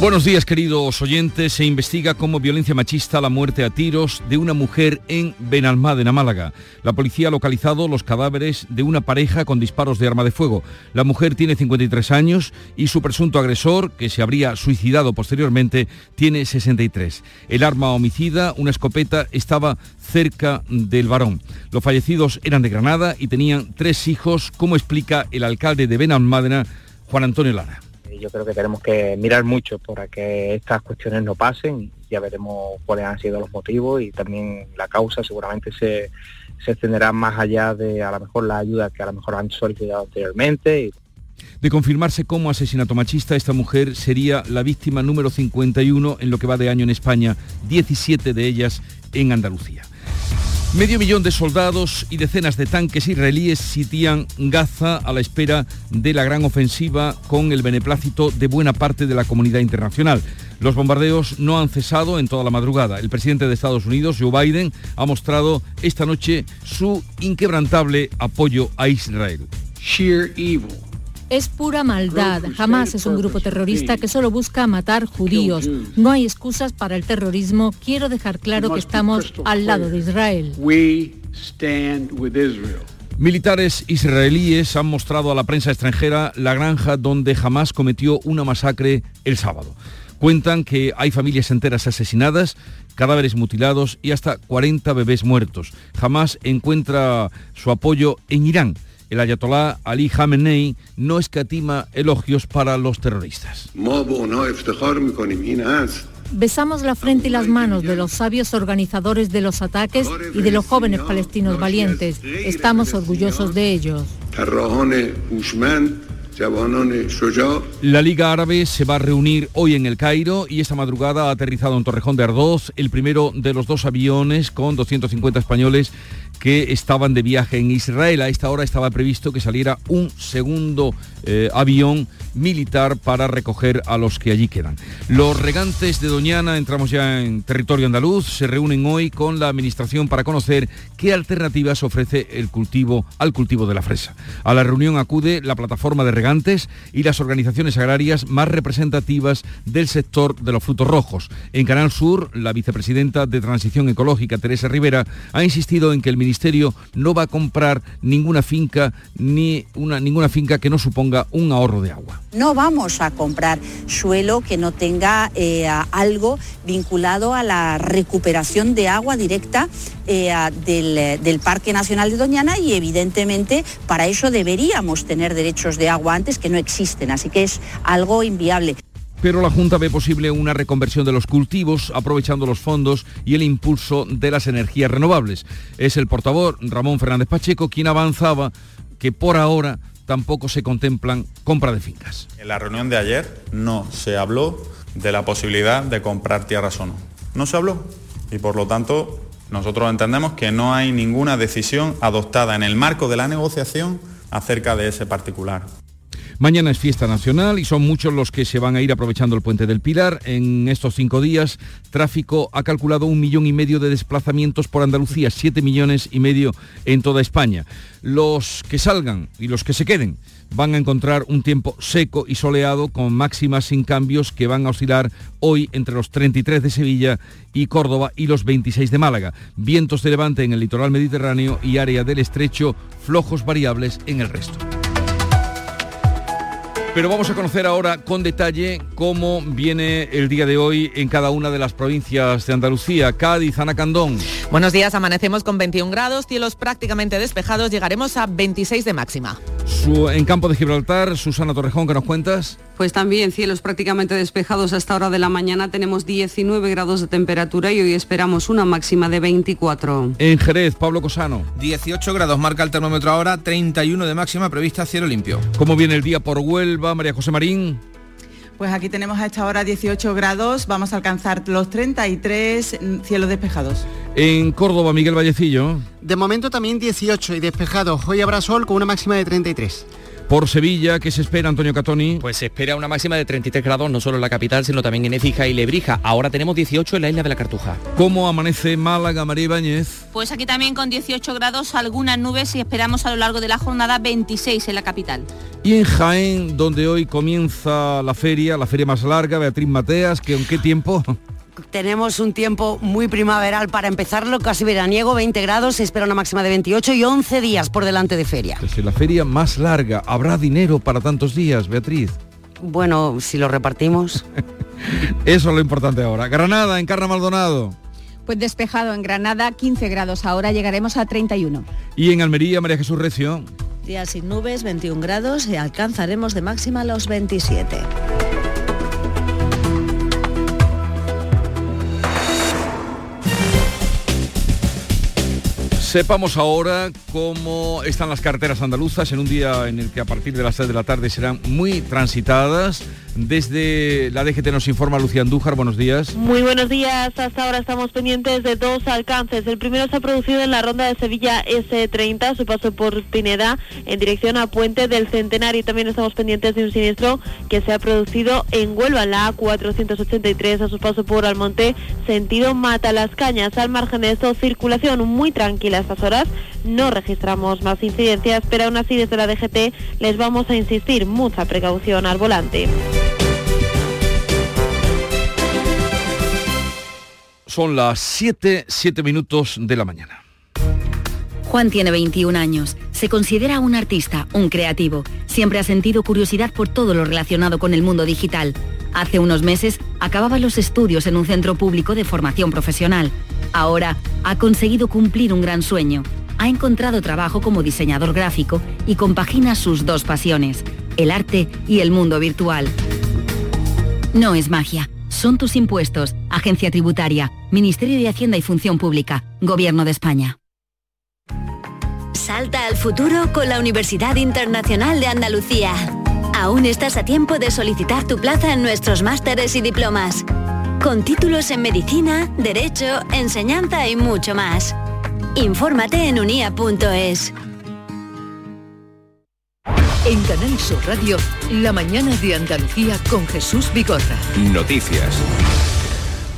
Buenos días queridos oyentes. Se investiga como violencia machista la muerte a tiros de una mujer en Benalmádena, Málaga. La policía ha localizado los cadáveres de una pareja con disparos de arma de fuego. La mujer tiene 53 años y su presunto agresor, que se habría suicidado posteriormente, tiene 63. El arma homicida, una escopeta, estaba cerca del varón. Los fallecidos eran de Granada y tenían tres hijos, como explica el alcalde de Benalmádena, Juan Antonio Lara yo creo que tenemos que mirar mucho para que estas cuestiones no pasen. Ya veremos cuáles han sido los motivos y también la causa seguramente se, se extenderá más allá de a lo mejor la ayuda que a lo mejor han solicitado anteriormente. De confirmarse como asesinato machista, esta mujer sería la víctima número 51 en lo que va de año en España, 17 de ellas en Andalucía. Medio millón de soldados y decenas de tanques israelíes sitian Gaza a la espera de la gran ofensiva con el beneplácito de buena parte de la comunidad internacional. Los bombardeos no han cesado en toda la madrugada. El presidente de Estados Unidos, Joe Biden, ha mostrado esta noche su inquebrantable apoyo a Israel. Es pura maldad. Jamás es un grupo terrorista que solo busca matar judíos. No hay excusas para el terrorismo. Quiero dejar claro que estamos al lado de Israel. Militares israelíes han mostrado a la prensa extranjera la granja donde jamás cometió una masacre el sábado. Cuentan que hay familias enteras asesinadas, cadáveres mutilados y hasta 40 bebés muertos. Jamás encuentra su apoyo en Irán el ayatolá Ali Khamenei no escatima elogios para los terroristas. Besamos la frente y las manos de los sabios organizadores de los ataques y de los jóvenes palestinos valientes. Estamos orgullosos de ellos. La Liga Árabe se va a reunir hoy en el Cairo y esta madrugada ha aterrizado en Torrejón de Ardoz el primero de los dos aviones con 250 españoles que estaban de viaje en Israel. A esta hora estaba previsto que saliera un segundo eh, avión militar para recoger a los que allí quedan. Los regantes de Doñana, entramos ya en territorio andaluz, se reúnen hoy con la administración para conocer qué alternativas ofrece el cultivo al cultivo de la fresa. A la reunión acude la plataforma de regantes y las organizaciones agrarias más representativas del sector de los frutos rojos. En Canal Sur, la vicepresidenta de Transición Ecológica, Teresa Rivera, ha insistido en que el Ministerio no va a comprar ninguna finca ni una, ninguna finca que no suponga un ahorro de agua. No vamos a comprar suelo que no tenga eh, algo vinculado a la recuperación de agua directa eh, del, del Parque Nacional de Doñana y evidentemente para eso deberíamos tener derechos de agua antes que no existen, así que es algo inviable pero la Junta ve posible una reconversión de los cultivos aprovechando los fondos y el impulso de las energías renovables. Es el portavoz Ramón Fernández Pacheco quien avanzaba que por ahora tampoco se contemplan compra de fincas. En la reunión de ayer no se habló de la posibilidad de comprar tierras o no. No se habló y por lo tanto nosotros entendemos que no hay ninguna decisión adoptada en el marco de la negociación acerca de ese particular. Mañana es fiesta nacional y son muchos los que se van a ir aprovechando el puente del Pilar. En estos cinco días, tráfico ha calculado un millón y medio de desplazamientos por Andalucía, siete millones y medio en toda España. Los que salgan y los que se queden van a encontrar un tiempo seco y soleado con máximas sin cambios que van a oscilar hoy entre los 33 de Sevilla y Córdoba y los 26 de Málaga. Vientos de levante en el litoral mediterráneo y área del estrecho, flojos variables en el resto. Pero vamos a conocer ahora con detalle cómo viene el día de hoy en cada una de las provincias de Andalucía. Cádiz, Ana Candón. Buenos días, amanecemos con 21 grados, cielos prácticamente despejados, llegaremos a 26 de máxima. en campo de Gibraltar, Susana Torrejón, ¿qué nos cuentas? Pues también cielos prácticamente despejados hasta hora de la mañana. Tenemos 19 grados de temperatura y hoy esperamos una máxima de 24. En Jerez, Pablo Cosano. 18 grados marca el termómetro ahora, 31 de máxima prevista cielo limpio. ¿Cómo viene el día por Huelva, María José Marín? Pues aquí tenemos a esta hora 18 grados, vamos a alcanzar los 33 cielos despejados. En Córdoba, Miguel Vallecillo. De momento también 18 y despejado. Hoy habrá sol con una máxima de 33. Por Sevilla, ¿qué se espera, Antonio Catoni? Pues se espera una máxima de 33 grados, no solo en la capital, sino también en Écija y Lebrija. Ahora tenemos 18 en la isla de la Cartuja. ¿Cómo amanece Málaga, María Ibáñez? Pues aquí también con 18 grados, algunas nubes y esperamos a lo largo de la jornada 26 en la capital. Y en Jaén, donde hoy comienza la feria, la feria más larga, Beatriz Mateas, que ¿en qué tiempo? Tenemos un tiempo muy primaveral para empezarlo, casi veraniego, 20 grados, se espera una máxima de 28 y 11 días por delante de feria. Es la feria más larga, ¿habrá dinero para tantos días, Beatriz? Bueno, si lo repartimos. Eso es lo importante ahora. Granada, Encarna Maldonado. Pues despejado en Granada, 15 grados, ahora llegaremos a 31. Y en Almería, María Jesús Recio. Días sin nubes, 21 grados y alcanzaremos de máxima los 27. Sepamos ahora cómo están las carreteras andaluzas en un día en el que a partir de las 6 de la tarde serán muy transitadas. Desde la DGT nos informa Lucía Andújar, buenos días. Muy buenos días, hasta ahora estamos pendientes de dos alcances. El primero se ha producido en la ronda de Sevilla S30, su paso por Pineda, en dirección a Puente del Centenario. También estamos pendientes de un siniestro que se ha producido en Huelva, la A483, a su paso por Almonte, sentido Mata las Cañas. Al margen de esto, circulación muy tranquila a estas horas. No registramos más incidencias, pero aún así desde la DGT les vamos a insistir mucha precaución al volante. Son las 7, 7 minutos de la mañana. Juan tiene 21 años. Se considera un artista, un creativo. Siempre ha sentido curiosidad por todo lo relacionado con el mundo digital. Hace unos meses acababa los estudios en un centro público de formación profesional. Ahora ha conseguido cumplir un gran sueño. Ha encontrado trabajo como diseñador gráfico y compagina sus dos pasiones, el arte y el mundo virtual. No es magia son tus impuestos. Agencia Tributaria, Ministerio de Hacienda y Función Pública, Gobierno de España. Salta al futuro con la Universidad Internacional de Andalucía. Aún estás a tiempo de solicitar tu plaza en nuestros másteres y diplomas. Con títulos en medicina, derecho, enseñanza y mucho más. Infórmate en unia.es. En Canal Sur Radio, la mañana de Andalucía con Jesús Bigorra. Noticias.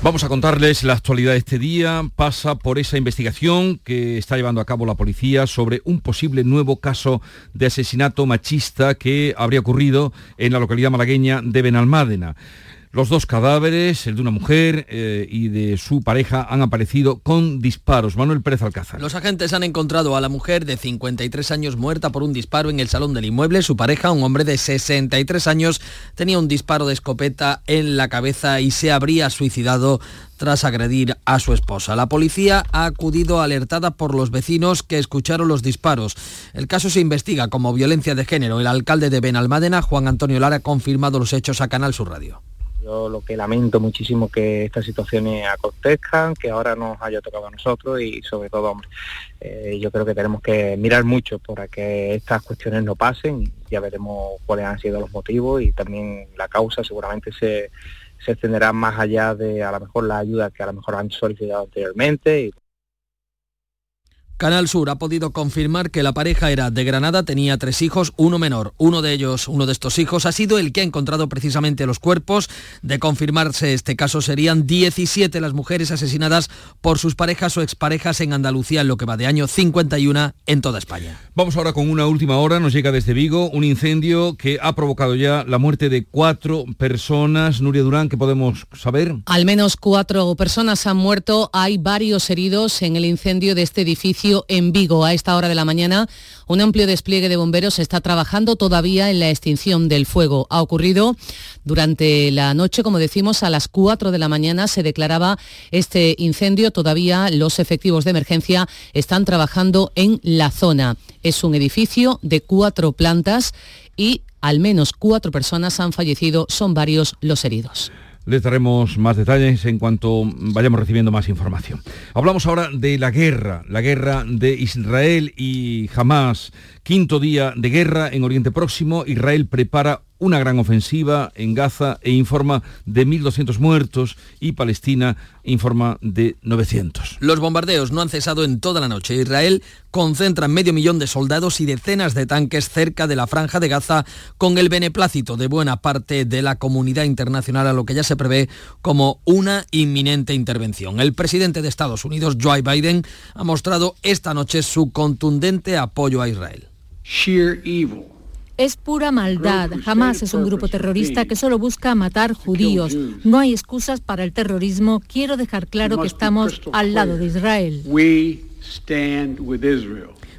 Vamos a contarles la actualidad de este día. Pasa por esa investigación que está llevando a cabo la policía sobre un posible nuevo caso de asesinato machista que habría ocurrido en la localidad malagueña de Benalmádena. Los dos cadáveres, el de una mujer eh, y de su pareja, han aparecido con disparos. Manuel Pérez Alcázar. Los agentes han encontrado a la mujer de 53 años muerta por un disparo en el salón del inmueble. Su pareja, un hombre de 63 años, tenía un disparo de escopeta en la cabeza y se habría suicidado tras agredir a su esposa. La policía ha acudido alertada por los vecinos que escucharon los disparos. El caso se investiga como violencia de género. El alcalde de Benalmádena, Juan Antonio Lara, ha confirmado los hechos a Canal Sur Radio. Yo lo que lamento muchísimo que estas situaciones acontezcan, que ahora nos haya tocado a nosotros y sobre todo, eh, yo creo que tenemos que mirar mucho para que estas cuestiones no pasen. Ya veremos cuáles han sido los motivos y también la causa seguramente se, se extenderá más allá de a lo mejor la ayuda que a lo mejor han solicitado anteriormente. Canal Sur ha podido confirmar que la pareja era de Granada, tenía tres hijos, uno menor. Uno de ellos, uno de estos hijos, ha sido el que ha encontrado precisamente los cuerpos. De confirmarse este caso, serían 17 las mujeres asesinadas por sus parejas o exparejas en Andalucía en lo que va de año 51 en toda España. Vamos ahora con una última hora, nos llega desde Vigo un incendio que ha provocado ya la muerte de cuatro personas. Nuria Durán, ¿qué podemos saber? Al menos cuatro personas han muerto, hay varios heridos en el incendio de este edificio en Vigo. A esta hora de la mañana, un amplio despliegue de bomberos está trabajando todavía en la extinción del fuego. Ha ocurrido durante la noche, como decimos, a las 4 de la mañana se declaraba este incendio. Todavía los efectivos de emergencia están trabajando en la zona. Es un edificio de cuatro plantas y al menos cuatro personas han fallecido, son varios los heridos. Les daremos más detalles en cuanto vayamos recibiendo más información. Hablamos ahora de la guerra, la guerra de Israel y Hamas. Quinto día de guerra en Oriente Próximo. Israel prepara una gran ofensiva en Gaza e informa de 1.200 muertos y Palestina informa de 900. Los bombardeos no han cesado en toda la noche. Israel concentra medio millón de soldados y decenas de tanques cerca de la franja de Gaza con el beneplácito de buena parte de la comunidad internacional a lo que ya se prevé como una inminente intervención. El presidente de Estados Unidos, Joe Biden, ha mostrado esta noche su contundente apoyo a Israel. Es pura maldad. Jamás es un grupo terrorista que solo busca matar judíos. No hay excusas para el terrorismo. Quiero dejar claro que estamos al lado de Israel.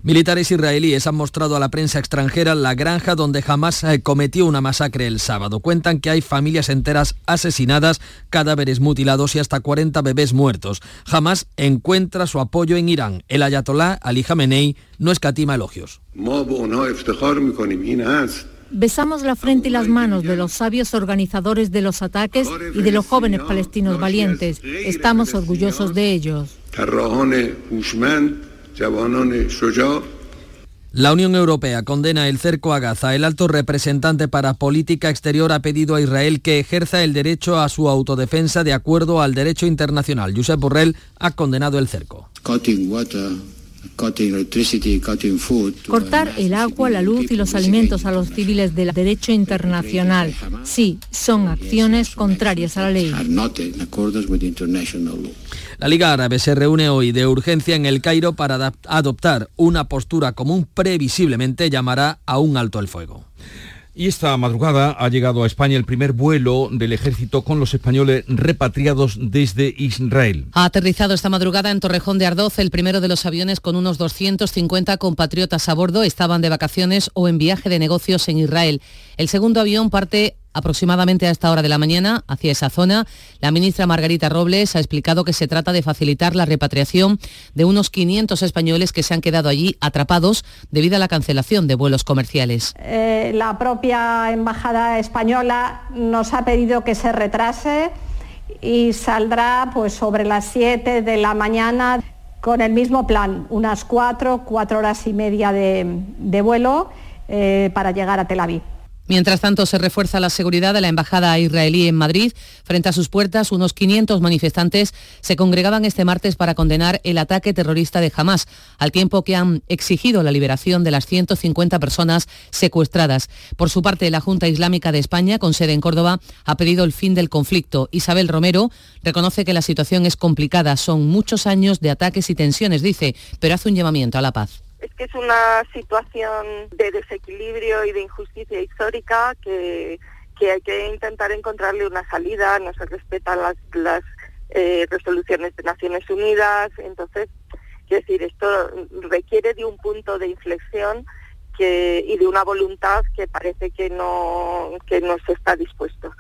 Militares israelíes han mostrado a la prensa extranjera la granja donde jamás eh, cometió una masacre el sábado. Cuentan que hay familias enteras asesinadas, cadáveres mutilados y hasta 40 bebés muertos. Jamás encuentra su apoyo en Irán. El ayatolá Ali Khamenei no escatima elogios. Besamos la frente y las manos de los sabios organizadores de los ataques y de los jóvenes palestinos valientes. Estamos orgullosos de ellos. La Unión Europea condena el cerco a Gaza. El alto representante para política exterior ha pedido a Israel que ejerza el derecho a su autodefensa de acuerdo al derecho internacional. Josep Borrell ha condenado el cerco. Cortar el agua, la luz y los alimentos a los civiles del derecho internacional, sí, son acciones contrarias a la ley. La Liga Árabe se reúne hoy de urgencia en el Cairo para adoptar una postura común. Previsiblemente llamará a un alto el fuego. Y esta madrugada ha llegado a España el primer vuelo del ejército con los españoles repatriados desde Israel. Ha aterrizado esta madrugada en Torrejón de Ardoz el primero de los aviones con unos 250 compatriotas a bordo. Estaban de vacaciones o en viaje de negocios en Israel. El segundo avión parte aproximadamente a esta hora de la mañana hacia esa zona. La ministra Margarita Robles ha explicado que se trata de facilitar la repatriación de unos 500 españoles que se han quedado allí atrapados debido a la cancelación de vuelos comerciales. Eh, la propia Embajada Española nos ha pedido que se retrase y saldrá pues, sobre las 7 de la mañana con el mismo plan, unas 4, 4 horas y media de, vuelo eh, para llegar a Tel Aviv. Mientras tanto, se refuerza la seguridad de la Embajada israelí en Madrid. Frente a sus puertas, unos 500 manifestantes se congregaban este martes para condenar el ataque terrorista de Hamas, al tiempo que han exigido la liberación de las 150 personas secuestradas. Por su parte, la Junta Islámica de España, con sede en Córdoba, ha pedido el fin del conflicto. Isabel Romero reconoce que la situación es complicada. Son muchos años de ataques y tensiones, dice, pero hace un llamamiento a la paz es que es una situación de desequilibrio y de injusticia histórica que, hay que intentar encontrarle una salida, no se respetan las, las eh, resoluciones de Naciones Unidas, entonces, quiero decir, esto requiere de un punto de inflexión que, y de una voluntad que parece que no, que no se está dispuesto.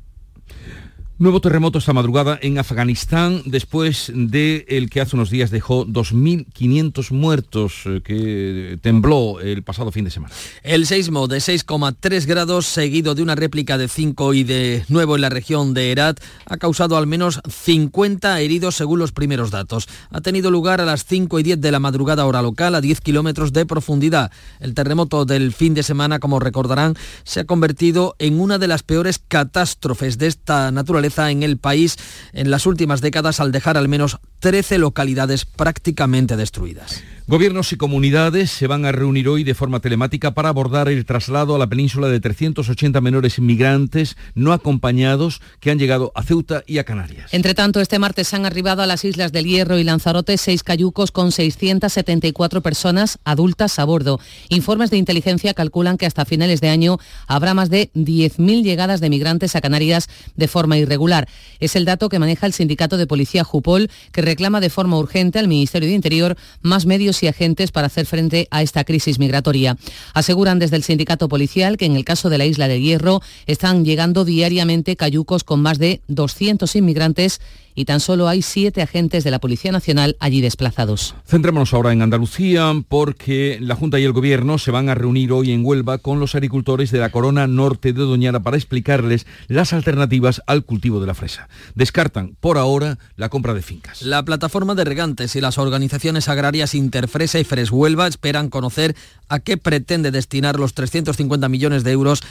Nuevo terremoto esta madrugada en Afganistán después de el que hace unos días dejó 2.500 muertos eh, que tembló el pasado fin de semana. El seismo de 6,3 grados seguido de una réplica de 5 y de nuevo en la región de Herat ha causado al menos 50 heridos según los primeros datos. Ha tenido lugar a las 5 y 10 de la madrugada hora local a 10 kilómetros de profundidad. El terremoto del fin de semana, como recordarán, se ha convertido en una de las peores catástrofes de esta naturaleza en el país en las últimas décadas al dejar al menos 13 localidades prácticamente destruidas. Gobiernos y comunidades se van a reunir hoy de forma telemática para abordar el traslado a la península de 380 menores inmigrantes no acompañados que han llegado a Ceuta y a Canarias. Entre tanto, este martes han arribado a las islas del Hierro y Lanzarote seis cayucos con 674 personas adultas a bordo. Informes de inteligencia calculan que hasta finales de año habrá más de 10.000 llegadas de migrantes a Canarias de forma irregular. Es el dato que maneja el sindicato de policía Jupol, que reclama de forma urgente al Ministerio de Interior más medios y agentes para hacer frente a esta crisis migratoria. Aseguran desde el sindicato policial que en el caso de la isla de Hierro están llegando diariamente cayucos con más de 200 inmigrantes y tan solo hay siete agentes de la Policía Nacional allí desplazados. Centrémonos ahora en Andalucía porque la Junta y el Gobierno se van a reunir hoy en Huelva con los agricultores de la Corona Norte de Doñana para explicarles las alternativas al cultivo de la fresa. Descartan por ahora la compra de fincas. La plataforma de regantes y las organizaciones agrarias Interfresa y Freshuelva esperan conocer a qué pretende destinar los 350 millones de euros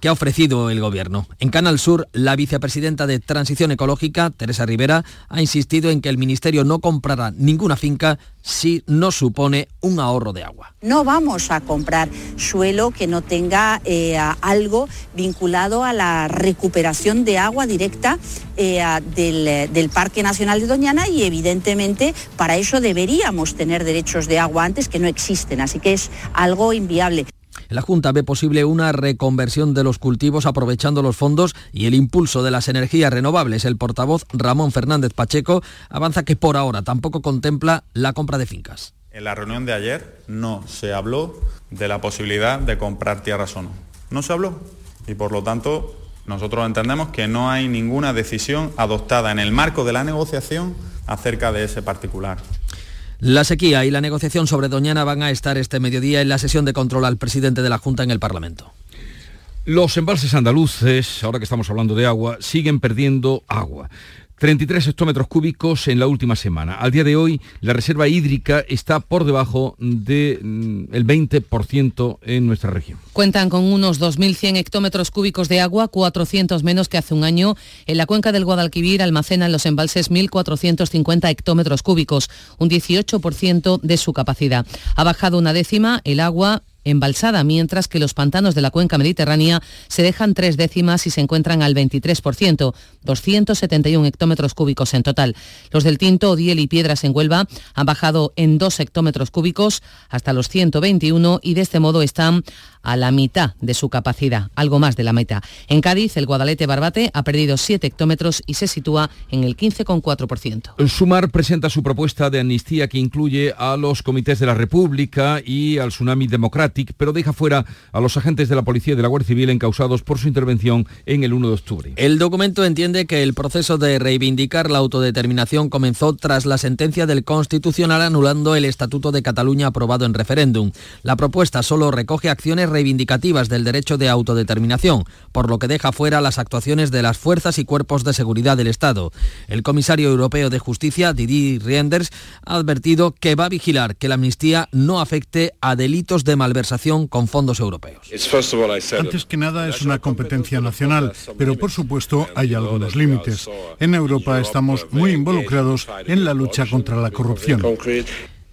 que ha ofrecido el Gobierno. En Canal Sur, la vicepresidenta de Transición Ecológica, Teresa Rivera, ha insistido en que el Ministerio no comprará ninguna finca si no supone un ahorro de agua. No vamos a comprar suelo que no tenga eh, algo vinculado a la recuperación de agua directa eh, del, del Parque Nacional de Doñana y evidentemente para eso deberíamos tener derechos de agua antes que no existen, así que es algo inviable. La Junta ve posible una reconversión de los cultivos aprovechando los fondos y el impulso de las energías renovables. El portavoz Ramón Fernández Pacheco avanza que por ahora tampoco contempla la compra de fincas. En la reunión de ayer no se habló de la posibilidad de comprar tierras o no. No se habló. Y por lo tanto, nosotros entendemos que no hay ninguna decisión adoptada en el marco de la negociación acerca de ese particular. La sequía y la negociación sobre Doñana van a estar este mediodía en la sesión de control al presidente de la Junta en el Parlamento. Los embalses andaluces, ahora que estamos hablando de agua, siguen perdiendo agua. 33 hectómetros cúbicos en la última semana. Al día de hoy, la reserva hídrica está por debajo del mm, 20% en nuestra región. Cuentan con unos 2.100 hectómetros cúbicos de agua, 400 menos que hace un año. En la cuenca del Guadalquivir almacenan los embalses 1.450 hectómetros cúbicos, un 18% de su capacidad. Ha bajado una décima el agua embalsada, mientras que los pantanos de la cuenca mediterránea se dejan tres décimas y se encuentran al 23%, 271 hectómetros cúbicos en total. Los del Tinto, Odiel y Piedras en Huelva han bajado en 2 hectómetros cúbicos hasta los 121 y de este modo están a la mitad de su capacidad, algo más de la mitad. En Cádiz, el Guadalete Barbate ha perdido 7 hectómetros y se sitúa en el 15,4%. Sumar presenta su propuesta de amnistía que incluye a los comités de la República y al Tsunami Pero deja fuera a los agentes de la Policía y de la Guardia Civil encausados por su intervención en el 1 de octubre. El documento entiende que el proceso de reivindicar la autodeterminación comenzó tras la sentencia del Constitucional anulando el Estatuto de Cataluña aprobado en referéndum. La propuesta solo recoge acciones reivindicativas del derecho de autodeterminación, por lo que deja fuera las actuaciones de las fuerzas y cuerpos de seguridad del Estado. El comisario europeo de justicia, Didier Reinders, ha advertido que va a vigilar que la amnistía no afecte a delitos de malversación con fondos europeos. Antes que nada es una competencia nacional, pero por supuesto hay algunos límites. En Europa estamos muy involucrados en la lucha contra la corrupción.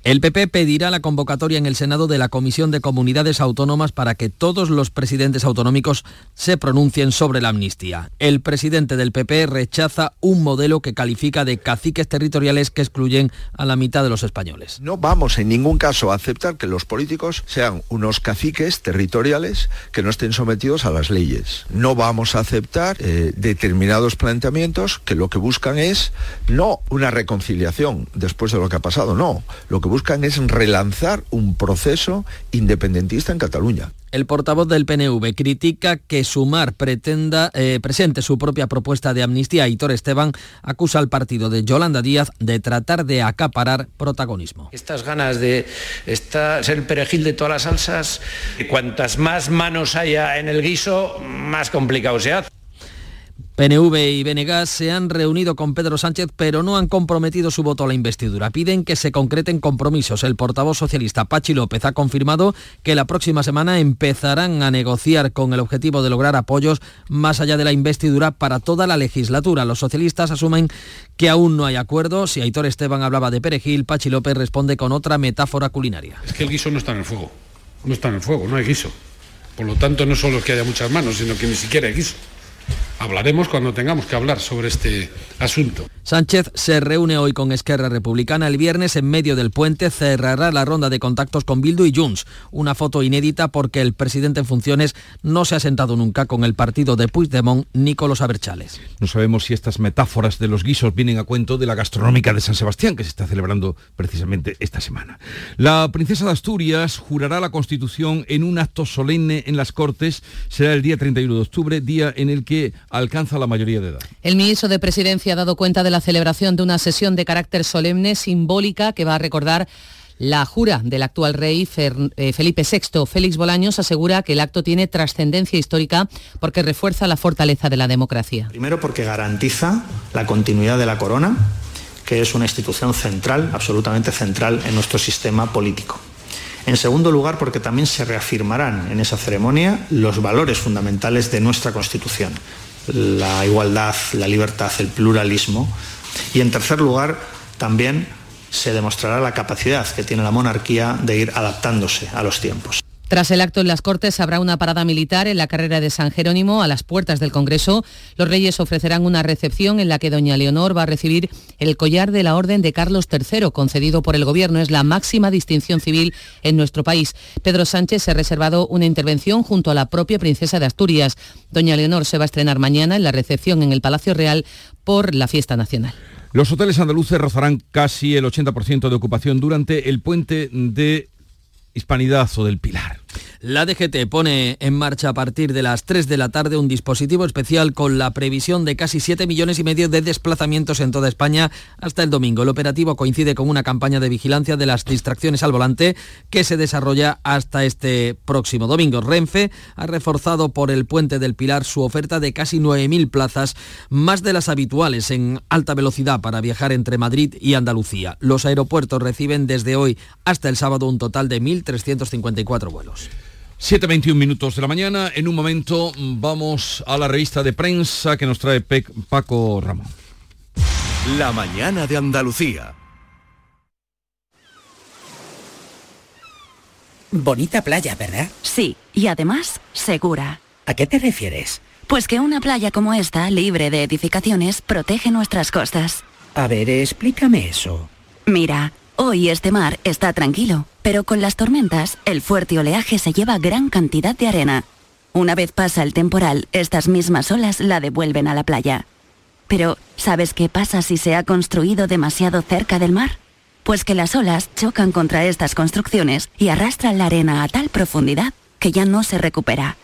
El PP pedirá la convocatoria en el Senado de la Comisión de Comunidades Autónomas para que todos los presidentes autonómicos se pronuncien sobre la amnistía. El presidente del PP rechaza un modelo que califica de caciques territoriales que excluyen a la mitad de los españoles. No vamos en ningún caso a aceptar que los políticos sean unos caciques territoriales que no estén sometidos a las leyes. No vamos a aceptar eh, determinados planteamientos que lo que buscan es no una reconciliación después de lo que ha pasado, no. Buscan es relanzar un proceso independentista en Cataluña. El portavoz del PNV critica que Sumar pretenda, eh, presente su propia propuesta de amnistía. Hitor Esteban acusa al partido de Yolanda Díaz de tratar de acaparar protagonismo. Estas ganas de estar, ser el perejil de todas las salsas, cuantas más manos haya en el guiso, más complicado se hace. PNV y Benegas se han reunido con Pedro Sánchez, pero no han comprometido su voto a la investidura. Piden que se concreten compromisos. El portavoz socialista Pachi López ha confirmado que la próxima semana empezarán a negociar con el objetivo de lograr apoyos más allá de la investidura para toda la legislatura. Los socialistas asumen que aún no hay acuerdo. Si Aitor Esteban hablaba de perejil, Pachi López responde con otra metáfora culinaria. Es que el guiso no está en el fuego. No está en el fuego, no hay guiso. Por lo tanto, no solo es que haya muchas manos, sino que ni siquiera hay guiso. Hablaremos cuando tengamos que hablar sobre este asunto. Sánchez se reúne hoy con Esquerra Republicana. El viernes, en medio del puente, cerrará la ronda de contactos con Bildu y Junts. Una foto inédita porque el presidente en funciones no se ha sentado nunca con el partido de Puigdemont ni con los Aberchales. No sabemos si estas metáforas de los guisos vienen a cuento de la gastronómica de San Sebastián, que se está celebrando precisamente esta semana. La princesa de Asturias jurará la Constitución en un acto solemne en las Cortes. Será el día 31 de octubre, día en el que alcanza la mayoría de edad. El ministro de Presidencia ha dado cuenta de la celebración de una sesión de carácter solemne, simbólica, que va a recordar la jura del actual rey eh, Felipe VI. Félix Bolaños asegura que el acto tiene trascendencia histórica porque refuerza la fortaleza de la democracia. Primero porque garantiza la continuidad de la corona, que es una institución central, absolutamente central en nuestro sistema político. En segundo lugar, porque también se reafirmarán en esa ceremonia los valores fundamentales de nuestra Constitución, la igualdad, la libertad, el pluralismo. Y en tercer lugar, también se demostrará la capacidad que tiene la monarquía de ir adaptándose a los tiempos. Tras el acto en las Cortes habrá una parada militar en la carrera de San Jerónimo a las puertas del Congreso. Los reyes ofrecerán una recepción en la que doña Leonor va a recibir el collar de la Orden de Carlos III concedido por el Gobierno. Es la máxima distinción civil en nuestro país. Pedro Sánchez se ha reservado una intervención junto a la propia princesa de Asturias. Doña Leonor se va a estrenar mañana en la recepción en el Palacio Real por la fiesta nacional. Los hoteles andaluces rozarán casi el 80% de ocupación durante el puente de Hispanidad o del Pilar. La DGT pone en marcha a partir de las 3 de la tarde un dispositivo especial con la previsión de casi 7 millones y medio de desplazamientos en toda España hasta el domingo. El operativo coincide con una campaña de vigilancia de las distracciones al volante que se desarrolla hasta este próximo domingo. Renfe ha reforzado por el puente del Pilar su oferta de casi 9.000 plazas, más de las habituales en alta velocidad para viajar entre Madrid y Andalucía. Los aeropuertos reciben desde hoy hasta el sábado un total de 1.354 vuelos. 7.21 minutos de la mañana. En un momento vamos a la revista de prensa que nos trae Paco Ramón. La mañana de Andalucía. Bonita playa, ¿verdad? Sí, y además segura. ¿A qué te refieres? Pues que una playa como esta, libre de edificaciones, protege nuestras costas. A ver, explícame eso. Mira, Hoy este mar está tranquilo, pero con las tormentas el fuerte oleaje se lleva gran cantidad de arena. Una vez pasa el temporal, estas mismas olas la devuelven a la playa. Pero, ¿sabes qué pasa si se ha construido demasiado cerca del mar? Pues que las olas chocan contra estas construcciones y arrastran la arena a tal profundidad que ya no se recupera.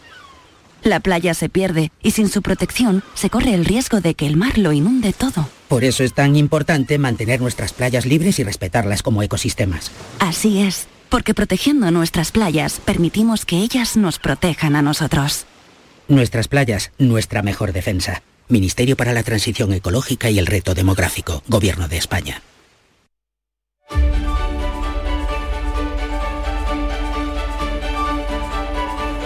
La playa se pierde y sin su protección se corre el riesgo de que el mar lo inunde todo. Por eso es tan importante mantener nuestras playas libres y respetarlas como ecosistemas. Así es, porque protegiendo nuestras playas permitimos que ellas nos protejan a nosotros. Nuestras playas, nuestra mejor defensa. Ministerio para la Transición Ecológica y el Reto Demográfico, Gobierno de España.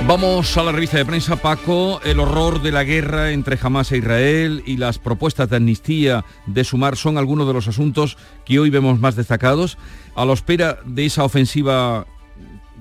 Vamos a la revista de prensa, Paco. El horror de la guerra entre Hamas e Israel y las propuestas de amnistía de Sumar son algunos de los asuntos que hoy vemos más destacados. A la espera de esa ofensiva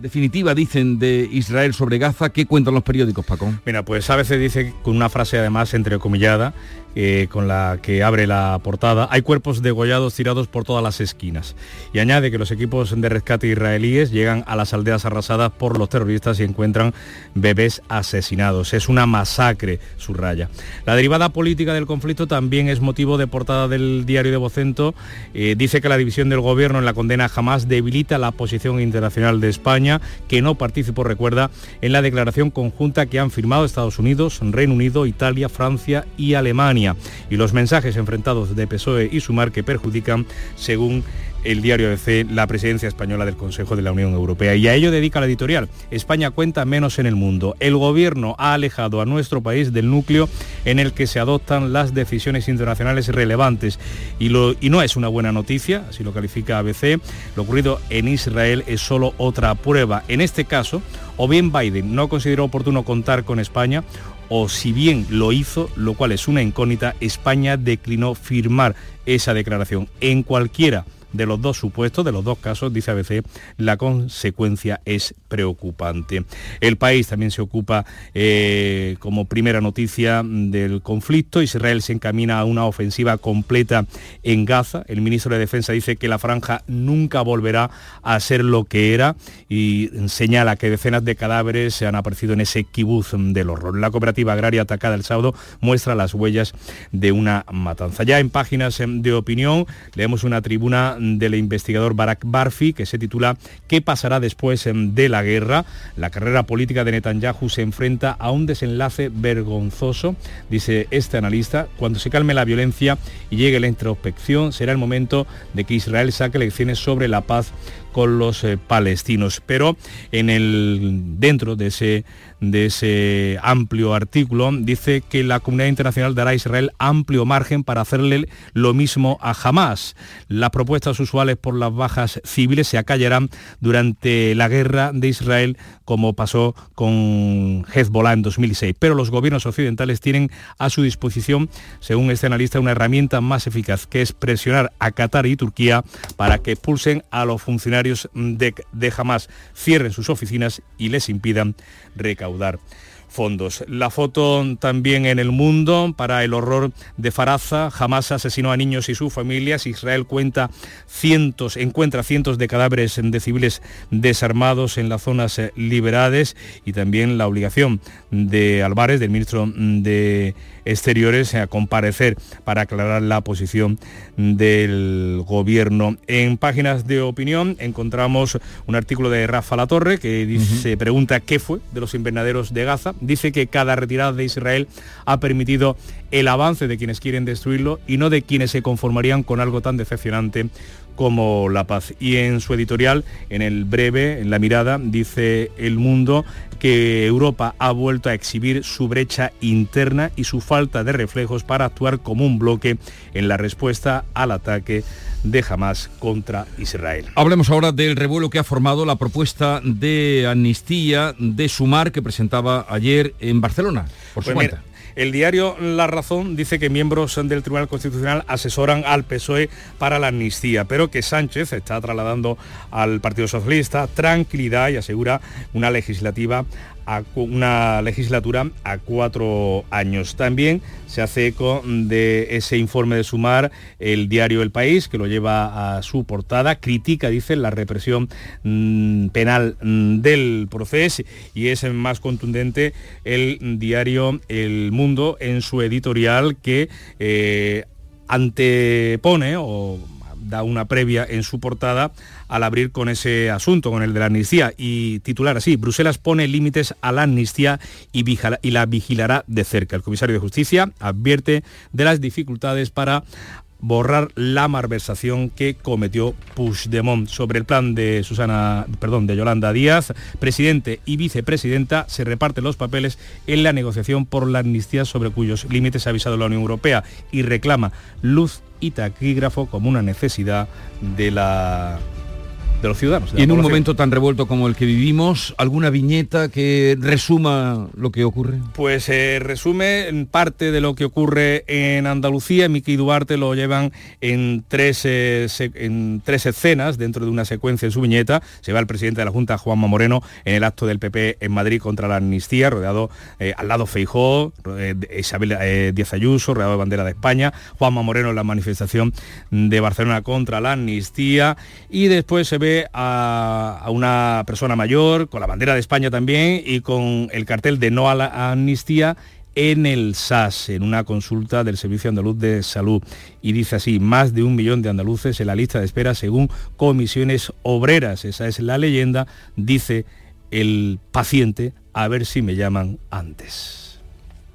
definitiva, dicen, de Israel sobre Gaza, ¿qué cuentan los periódicos, Paco? Mira, pues a veces dice con una frase además entrecomillada, eh, con la que abre la portada, hay cuerpos degollados tirados por todas las esquinas. Y añade que los equipos de rescate israelíes llegan a las aldeas arrasadas por los terroristas y encuentran bebés asesinados. Es una masacre, subraya. La derivada política del conflicto también es motivo de portada del diario de Vocento. Eh, dice que la división del gobierno en la condena jamás debilita la posición internacional de España, que no participó, recuerda, en la declaración conjunta que han firmado Estados Unidos, Reino Unido, Italia, Francia y Alemania y los mensajes enfrentados de PSOE y Sumar que perjudican, según el diario ABC, la presidencia española del Consejo de la Unión Europea. Y a ello dedica la editorial. España cuenta menos en el mundo. El gobierno ha alejado a nuestro país del núcleo en el que se adoptan las decisiones internacionales relevantes. Y, y no es una buena noticia, así lo califica ABC. Lo ocurrido en Israel es solo otra prueba. En este caso, o bien Biden no consideró oportuno contar con España, o si bien lo hizo, lo cual es una incógnita, España declinó firmar esa declaración. En cualquiera de los dos supuestos, de los dos casos, dice ABC, la consecuencia es preocupante. El país también se ocupa eh, como primera noticia del conflicto. Israel se encamina a una ofensiva completa en Gaza. El ministro de Defensa dice que la franja nunca volverá a ser lo que era y señala que decenas de cadáveres se han aparecido en ese kibuz del horror. La cooperativa agraria atacada el sábado muestra las huellas de una matanza. Ya en páginas de opinión leemos una tribuna del investigador Barak Barfi, que se titula ¿Qué pasará después em, de la guerra? La carrera política de Netanyahu se enfrenta a un desenlace vergonzoso, dice este analista. Cuando se calme la violencia y llegue la introspección, será el momento de que Israel saque lecciones sobre la paz con los eh, palestinos. Pero en el, dentro de ese de ese amplio artículo, dice que la comunidad internacional dará a Israel amplio margen para hacerle lo mismo a Hamas. Las propuestas usuales por las bajas civiles se acallarán durante la guerra de Israel, como pasó con Hezbollah en 2006. Pero los gobiernos occidentales tienen a su disposición, según este analista, una herramienta más eficaz, que es presionar a Qatar y Turquía para que pulsen a los funcionarios de, de Hamas, cierren sus oficinas y les impidan recaudar fondos. La foto también en el mundo para el horror de Faraza. Jamás asesinó a niños y sus familias. Israel cuenta cientos, encuentra cientos de cadáveres de civiles desarmados en las zonas eh, liberadas y también la obligación de Álvarez, del ministro de Exteriores, a comparecer para aclarar la posición del gobierno. En páginas de opinión encontramos un artículo de Rafa Latorre que dice, pregunta qué fue de los invernaderos de Gaza. Dice que cada retirada de Israel ha permitido el avance de quienes quieren destruirlo y no de quienes se conformarían con algo tan decepcionante como la paz. Y en su editorial, en el breve, en la mirada, dice El Mundo que Europa ha vuelto a exhibir su brecha interna y su falta de reflejos para actuar como un bloque en la respuesta al ataque de Hamas contra Israel. Hablemos ahora del revuelo que ha formado la propuesta de amnistía de Sumar que presentaba ayer en Barcelona. Por su pues el diario La Razón dice que miembros del Tribunal Constitucional asesoran al PSOE para la amnistía, pero que Sánchez está trasladando al Partido Socialista tranquilidad y asegura una legislativa a una legislatura a cuatro años. También se hace eco de ese informe de Sumar el diario El País, que lo lleva a su portada, critica, dice, la represión mm, penal mm, del proceso y es más contundente el diario El Mundo en su editorial que eh, antepone o da una previa en su portada al abrir con ese asunto, con el de la amnistía, y titular así, Bruselas pone límites a la amnistía y, la vigilará de cerca. El comisario de Justicia advierte de las dificultades para borrar la malversación que cometió Puigdemont. Sobre el plan de Susana, perdón, de Yolanda Díaz, presidente y vicepresidenta se reparten los papeles en la negociación por la amnistía sobre cuyos límites ha avisado la Unión Europea y reclama luz y taquígrafo como una necesidad de la de los ciudadanos. y en un momento tan revuelto como el que vivimos, ¿alguna viñeta que resuma lo que ocurre? Pues eh, resume parte de lo que ocurre en Andalucía. Miki y Duarte lo llevan en tres, eh, en tres escenas dentro de una secuencia en su viñeta. Se va el presidente de la Junta, Juanma Moreno, en el acto del PP en Madrid contra la amnistía, rodeado eh, al lado Feijó, Isabel Díaz Ayuso, rodeado de bandera de España, Juanma Moreno en la manifestación de Barcelona contra la amnistía y después se ve a, una persona mayor, con la bandera de España también y con el cartel de no a la amnistía en el SAS, en una consulta del Servicio Andaluz de Salud. Y dice así, más de un millón de andaluces en la lista de espera según comisiones obreras. Esa es la leyenda, dice el paciente, a ver si me llaman antes.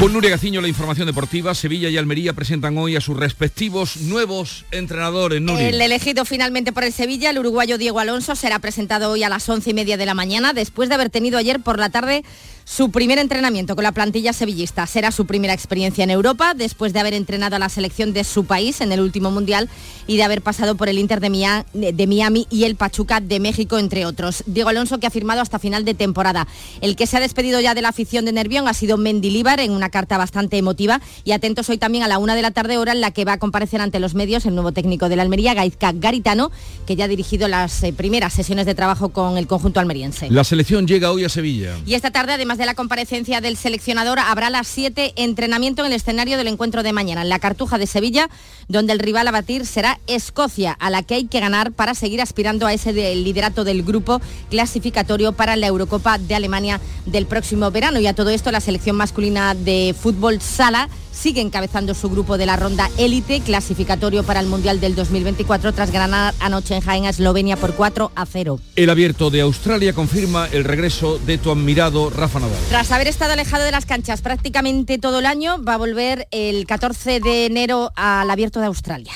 Con Nuria Gaciño, la información deportiva, Sevilla y Almería presentan hoy a sus respectivos nuevos entrenadores. El elegido finalmente por el Sevilla, el uruguayo Diego Alonso, será presentado hoy a las once y media de la mañana, después de haber tenido ayer por la tarde su primer entrenamiento con la plantilla sevillista. Será su primera experiencia en Europa, después de haber entrenado a la selección de su país en el último Mundial y de haber pasado por el Inter de Miami y el Pachuca de México, entre otros. Diego Alonso que ha firmado hasta final de temporada. El que se ha despedido ya de la afición de Nervión ha sido Mendilíbar en una carta bastante emotiva. Y atentos hoy también a la una de la tarde, hora en la que va a comparecer ante los medios el nuevo técnico de la Almería, Gaizka Garitano, que ya ha dirigido las eh, primeras sesiones de trabajo con el conjunto almeriense. La selección llega hoy a Sevilla. Y esta tarde, además de la comparecencia del seleccionador, habrá las 7 entrenamiento en el escenario del encuentro de mañana, en la Cartuja de Sevilla, donde el rival a batir será Escocia, a la que hay que ganar para seguir aspirando a ese liderato del grupo clasificatorio para la Eurocopa de Alemania del próximo verano. Y a todo esto, la selección masculina de fútbol sala sigue encabezando su grupo de la ronda élite clasificatorio para el Mundial del 2024 tras ganar anoche en Jaén a Eslovenia por 4 a 0. El abierto de Australia confirma el regreso de tu admirado Rafa Nadal. Tras haber estado alejado de las canchas prácticamente todo el año, va a volver el 14 de enero al abierto de Australia.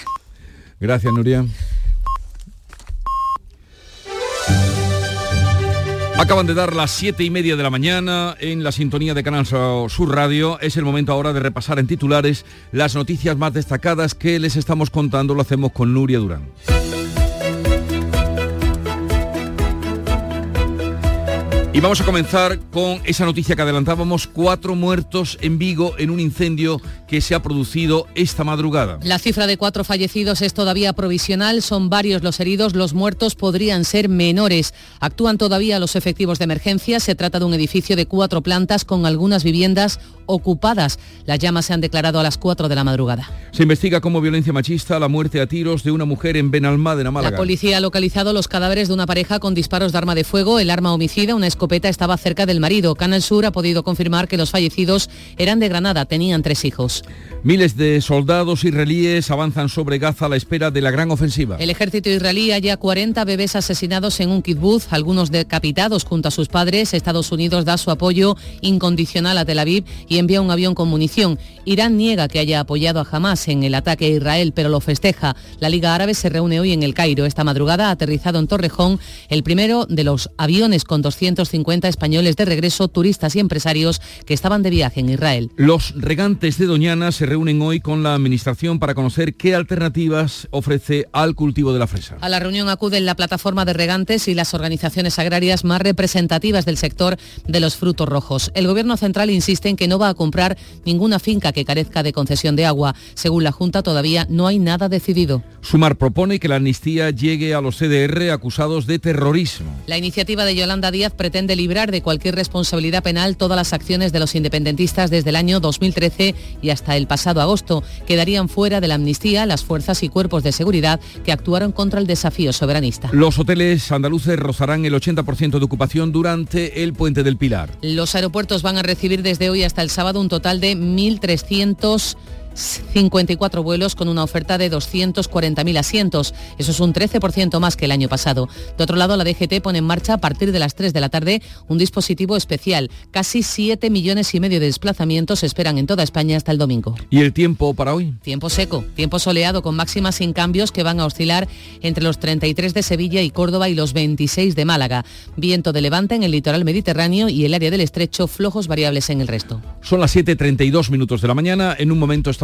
Gracias, Nuria. Acaban de dar las siete y media de la mañana en la sintonía de Canal Sur Radio. Es el momento ahora de repasar en titulares las noticias más destacadas que les estamos contando. Lo hacemos con Nuria Durán. Y vamos a comenzar con esa noticia que adelantábamos, cuatro muertos en Vigo en un incendio que se ha producido esta madrugada. La cifra de cuatro fallecidos es todavía provisional, son varios los heridos, los muertos podrían ser menores. Actúan todavía los efectivos de emergencia, se trata de un edificio de cuatro plantas con algunas viviendas ocupadas. Las llamas se han declarado a las 4 de la madrugada. Se investiga como violencia machista la muerte a tiros de una mujer en Benalmádena, Málaga. La policía ha localizado los cadáveres de una pareja con disparos de arma de fuego. El arma homicida, una escopeta, estaba cerca del marido. Canal Sur ha podido confirmar que los fallecidos eran de Granada, tenían tres hijos. Miles de soldados israelíes avanzan sobre Gaza a la espera de la gran ofensiva. El ejército israelí haya 40 bebés asesinados en un kibbutz, algunos decapitados junto a sus padres. Estados Unidos da su apoyo incondicional a Tel Aviv y envía un avión con munición. Irán niega que haya apoyado a Hamas en el ataque a Israel, pero lo festeja. La Liga Árabe se reúne hoy en el Cairo. Esta madrugada ha aterrizado en Torrejón el primero de los aviones con 250 españoles de regreso, turistas y empresarios que estaban de viaje en Israel. Los regantes de Doñana se reúnen hoy con la Administración para conocer qué alternativas ofrece al cultivo de la fresa. A la reunión acuden la plataforma de regantes y las organizaciones agrarias más representativas del sector de los frutos rojos. El Gobierno central insiste en que no va a comprar ninguna finca que carezca de concesión de agua. Según la Junta, todavía no hay nada decidido. Sumar propone que la amnistía llegue a los CDR acusados de terrorismo. La iniciativa de Yolanda Díaz pretende librar de cualquier responsabilidad penal todas las acciones de los independentistas desde el año 2013 y hasta el pasado agosto. Quedarían fuera de la amnistía las fuerzas y cuerpos de seguridad que actuaron contra el desafío soberanista. Los hoteles andaluces rozarán el 80% de ocupación durante el puente del Pilar. Los aeropuertos van a recibir desde hoy hasta el sábado un total de 1.300 54 vuelos con una oferta de 240.000 asientos. Eso es un 13% más que el año pasado. De otro lado, la DGT pone en marcha a partir de las 3 de la tarde un dispositivo especial. Casi 7 millones y medio de desplazamientos se esperan en toda España hasta el domingo. ¿Y el tiempo para hoy? Tiempo seco, tiempo soleado con máximas sin cambios que van a oscilar entre los 33 de Sevilla y Córdoba y los 26 de Málaga. Viento de levante en el litoral mediterráneo y el área del estrecho, flojos variables en el resto. Son las 7.32 minutos de la mañana. En un momento está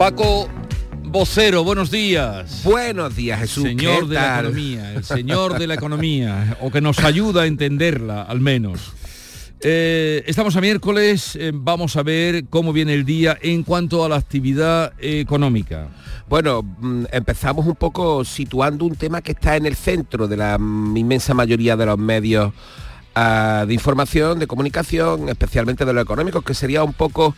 Paco Vocero, buenos días. Buenos días, Jesús. Señor de la economía, el señor de la economía, o que nos ayuda a entenderla, al menos. Eh, estamos a miércoles, eh, vamos a ver cómo viene el día en cuanto a la actividad económica. Bueno, mm, empezamos un poco situando un tema que está en el centro de la inmensa mayoría de los medios de información, de comunicación, especialmente de lo económico, que sería un poco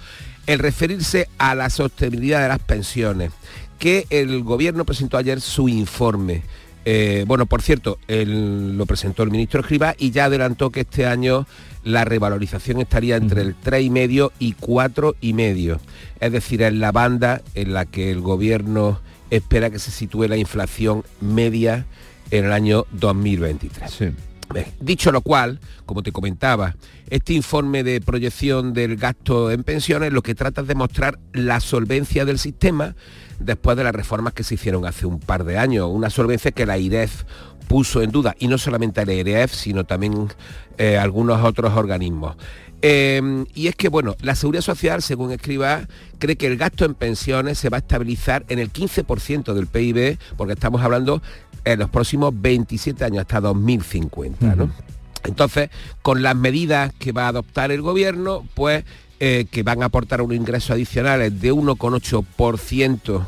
el referirse a la sostenibilidad de las pensiones, que el gobierno presentó ayer su informe. Eh, bueno, por cierto, lo presentó el ministro Escriba y ya adelantó que este año la revalorización estaría entre el 3,5 y 4,5. Es decir, en la banda en la que el gobierno espera que se sitúe la inflación media en el año 2023. Dicho lo cual, como te comentaba, este informe de proyección del gasto en pensiones lo que trata es de mostrar la solvencia del sistema después de las reformas que se hicieron hace un par de años. Una solvencia que la IREF puso en duda, y no solamente la IREF, sino también eh, algunos otros organismos. Em, y es que, bueno, la Seguridad Social, según escriba, cree que el gasto en pensiones se va a estabilizar en el 15% del PIB, porque estamos hablando en los próximos 27 años, hasta 2050, Entonces, con las medidas que va a adoptar el gobierno, pues eh, que van a aportar unos ingresos adicionales de 1,8%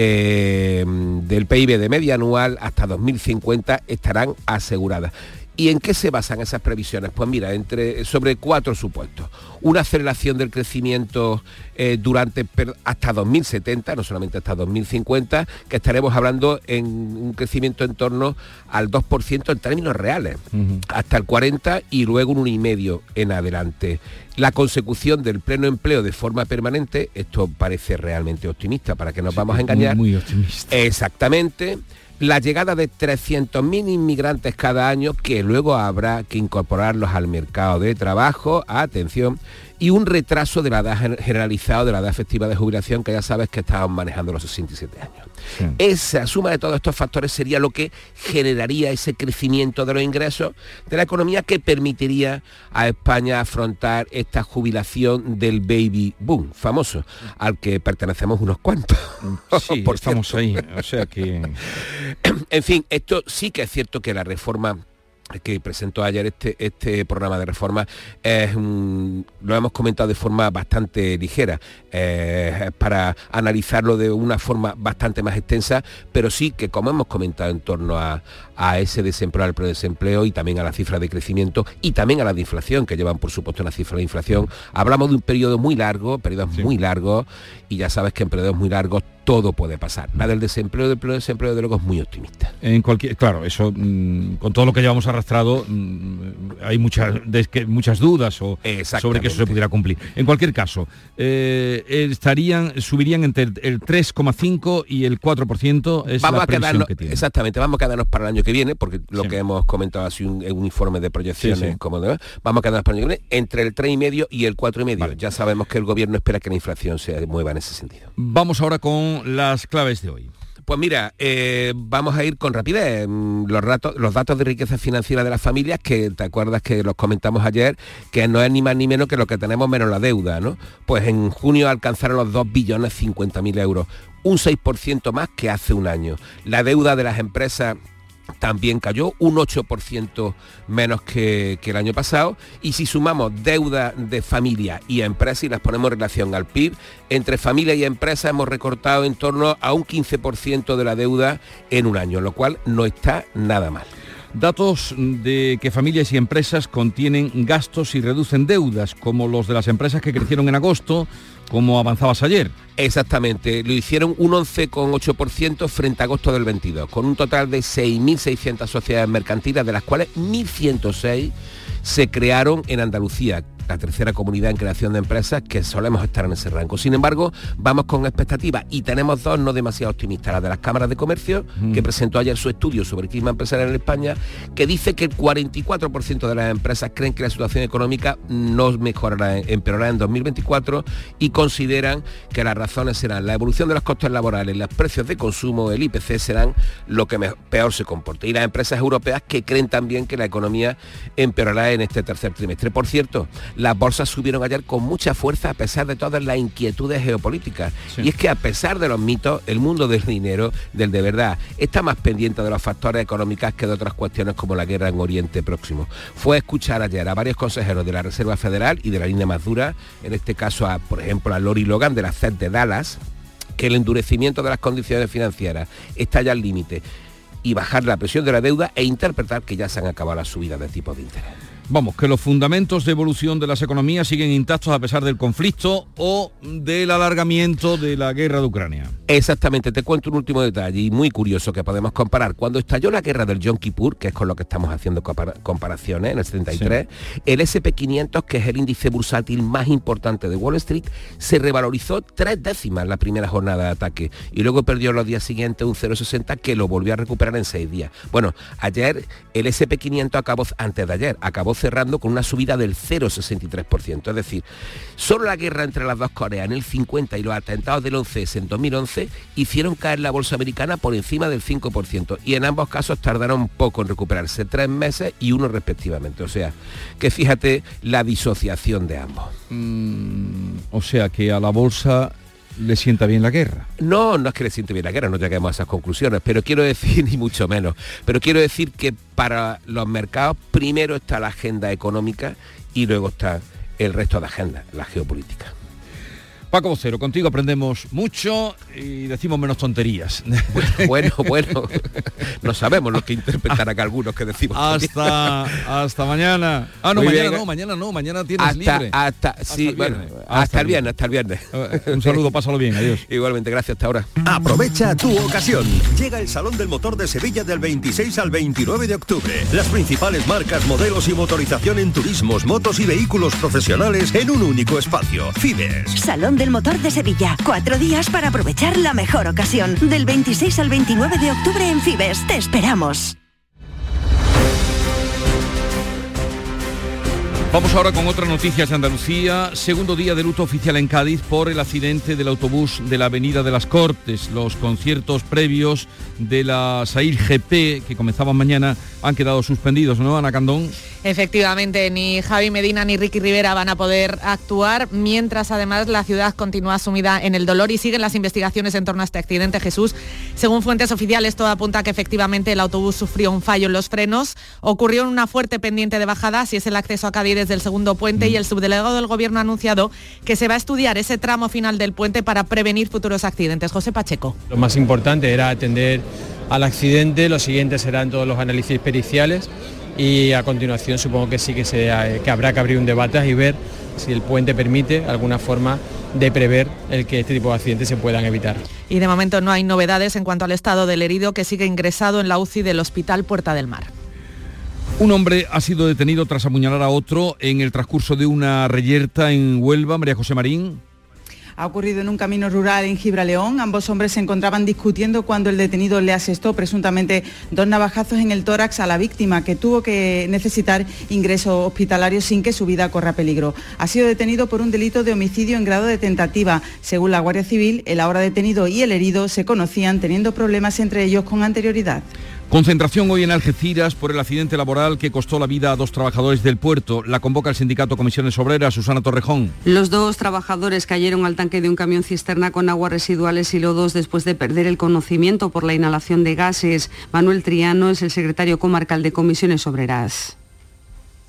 eh, del PIB de media anual hasta 2050 estarán aseguradas. ¿Y en qué se basan esas previsiones? Pues mira, entre, sobre cuatro supuestos. Una aceleración del crecimiento eh, durante hasta 2070, no solamente hasta 2050, que estaremos hablando en un crecimiento en torno al 2% en términos reales, hasta el 40 y luego un 1,5 en adelante. La consecución del pleno empleo de forma permanente, esto parece realmente optimista, para que nos vamos a engañar. muy optimista. Exactamente la llegada de 300.000 inmigrantes cada año que luego habrá que incorporarlos al mercado de trabajo, atención, y un retraso de la edad generalizado de la edad efectiva de jubilación que ya sabes que estaban manejando los 67 años. Esa suma de todos estos factores sería lo que generaría ese crecimiento de los ingresos de la economía que permitiría a España afrontar esta jubilación del baby boom famoso, al que pertenecemos unos cuantos. Sí, estamos ahí. O sea que... en fin, esto sí que es cierto que la reforma que presentó ayer este, este programa de reforma es lo hemos comentado de forma bastante ligera eh, para analizarlo de una forma bastante más extensa pero sí que como hemos comentado en torno a, ese desempleo al predesempleo y también a la cifra de crecimiento y también a la de inflación que llevan por supuesto una cifra de inflación hablamos de un periodo muy largo periodos muy largos y ya sabes que en periodos muy largos todo puede pasar. La del desempleo, del desempleo de luego es muy optimista. En cualquier, claro, eso mm, con todo lo que llevamos arrastrado mm, hay muchas, muchas dudas sobre que eso se pudiera cumplir. En cualquier caso, eh, estarían, subirían entre el 3,5 y el 4%. Es vamos la a quedarnos, que tiene. Exactamente, vamos a quedarnos para el año que viene, porque lo que hemos comentado ha sido un, informe de proyecciones, como vamos a quedarnos para el año que viene, entre el 3,5 y el 4,5. Ya sabemos que el gobierno espera que la inflación se mueva en ese sentido. Vamos ahora con las claves de hoy? Pues mira, eh, vamos a ir con rapidez. Mm, los, los datos de riqueza financiera de las familias, que te acuerdas que los comentamos ayer, que no es ni más ni menos que lo que tenemos menos la deuda, ¿no? Pues en junio alcanzaron los 2 billones 50 mil euros, un 6% más que hace un año. La deuda de las empresas también cayó un 8% menos que, el año pasado y si sumamos deuda de familia y empresa y las ponemos en relación al PIB, entre familia y empresa hemos recortado en torno a un 15% de la deuda en un año, lo cual no está nada mal. Datos de que familias y empresas contienen gastos y reducen deudas, como los de las empresas que crecieron en agosto, como avanzabas ayer. Exactamente, lo hicieron un 11,8% frente a agosto del 22, con un total de 6.600 sociedades mercantiles, de las cuales 1.106 se crearon en Andalucía, la tercera comunidad en creación de empresas que solemos estar en ese rango. Sin embargo, vamos con expectativas y tenemos dos no demasiado optimistas, la de las cámaras de comercio, mm. que presentó ayer su estudio sobre el clima empresarial en España, que dice que el 44% de las empresas creen que la situación económica no mejorará, empeorará en 2024 y consideran que las razones serán la evolución de los costes laborales, los precios de consumo, el IPC serán lo que peor se comporte. Y las empresas europeas que creen también que la economía empeorará en este tercer trimestre. Por cierto, las bolsas subieron ayer con mucha fuerza a pesar de todas las inquietudes geopolíticas. Y es que a pesar de los mitos, el mundo del dinero, del de verdad, está más pendiente de los factores económicos que de otras cuestiones como la guerra en Oriente Próximo. Fue a escuchar ayer a varios consejeros de la Reserva Federal y de la línea más dura, en este caso a, por ejemplo, a Lori Logan de la Fed de Dallas, que el endurecimiento de las condiciones financieras está ya al límite y bajar la presión de la deuda e interpretar que ya se han acabado las subidas de tipo de interés. Vamos, que los fundamentos de evolución de las economías siguen intactos a pesar del conflicto o del alargamiento de la guerra de Ucrania. Exactamente, te cuento un último detalle y muy curioso que podemos comparar. Cuando estalló la guerra del Yom Kippur, que es con lo que estamos haciendo comparaciones en el 73, el SP500, que es el índice bursátil más importante de Wall Street, se revalorizó tres décimas la primera jornada de ataque y luego perdió los días siguientes un 0,60 que lo volvió a recuperar en seis días. Bueno, ayer el SP500 acabó, antes de ayer, acabó cerrando con una subida del 0,63%. Es decir, solo la guerra entre las dos Coreas en el 50 y los atentados del 11 en 2011 hicieron caer la bolsa americana por encima del 5% y en ambos casos tardaron poco en recuperarse, tres meses y uno respectivamente. O sea, que fíjate la disociación de ambos. Mm, o sea, que a la bolsa le sienta bien la guerra. No, no es que le siente bien la guerra, no lleguemos a esas conclusiones, pero quiero decir, ni mucho menos, pero quiero decir que para los mercados primero está la agenda económica y luego está el resto de agenda, la geopolítica. Paco Vocero, contigo aprendemos mucho y decimos menos tonterías. Bueno, bueno, no sabemos lo que interpretar acá algunos que decimos. Hasta, hasta mañana. Ah, no, mañana no, mañana no, mañana tienes hasta, libre. Hasta, sí, bueno, hasta, el viernes, hasta el viernes. Eh, un saludo, pásalo bien, adiós. Igualmente, gracias, hasta ahora. Aprovecha tu ocasión. Llega el Salón del Motor de Sevilla del 26 al 29 de octubre. Las principales marcas, modelos y motorización en turismos, motos y vehículos profesionales en un único espacio. Fibes. Salón del Motor de Sevilla. Cuatro días para aprovechar la mejor ocasión. Del 26 al 29 de octubre en Fibes. Te esperamos. Vamos ahora con otras noticias de Andalucía. Segundo día de luto oficial en Cádiz por el accidente del autobús de la Avenida de las Cortes. Los conciertos previos de la SAIL GP que comenzaban mañana han quedado suspendidos, ¿no, Ana Candón? Efectivamente, ni Javi Medina ni Ricky Rivera van a poder actuar, mientras además la ciudad continúa sumida en el dolor y siguen las investigaciones en torno a este accidente. Jesús, según fuentes oficiales, todo apunta a que efectivamente el autobús sufrió un fallo en los frenos, ocurrió en una fuerte pendiente de bajada, si es el acceso a Cádiz desde el segundo puente, y el subdelegado del Gobierno ha anunciado que se va a estudiar ese tramo final del puente para prevenir futuros accidentes. José Pacheco. Lo más importante era atender al accidente, lo siguiente serán todos los análisis periciales y a continuación supongo que sí que, se, eh, que habrá que abrir un debate y ver si el puente permite alguna forma de prever el que este tipo de accidentes se puedan evitar. Y de momento no hay novedades en cuanto al estado del herido que sigue ingresado en la UCI del Hospital Puerta del Mar. Un hombre ha sido detenido tras apuñalar a otro en el transcurso de una reyerta en Huelva, María José Marín ha ocurrido en un camino rural en Gibraleón. Ambos hombres se encontraban discutiendo cuando el detenido le asestó presuntamente dos navajazos en el tórax a la víctima, que tuvo que necesitar ingreso hospitalario sin que su vida corra peligro. Ha sido detenido por un delito de homicidio en grado de tentativa. Según la Guardia Civil, el ahora detenido y el herido se conocían teniendo problemas entre ellos con anterioridad. Concentración hoy en Algeciras por el accidente laboral que costó la vida a dos trabajadores del puerto. La convoca el sindicato Comisiones Obreras, Susana Torrejón. Los dos trabajadores cayeron al tanque de un camión cisterna con aguas residuales y lodos después de perder el conocimiento por la inhalación de gases. Manuel Triano es el secretario comarcal de Comisiones Obreras.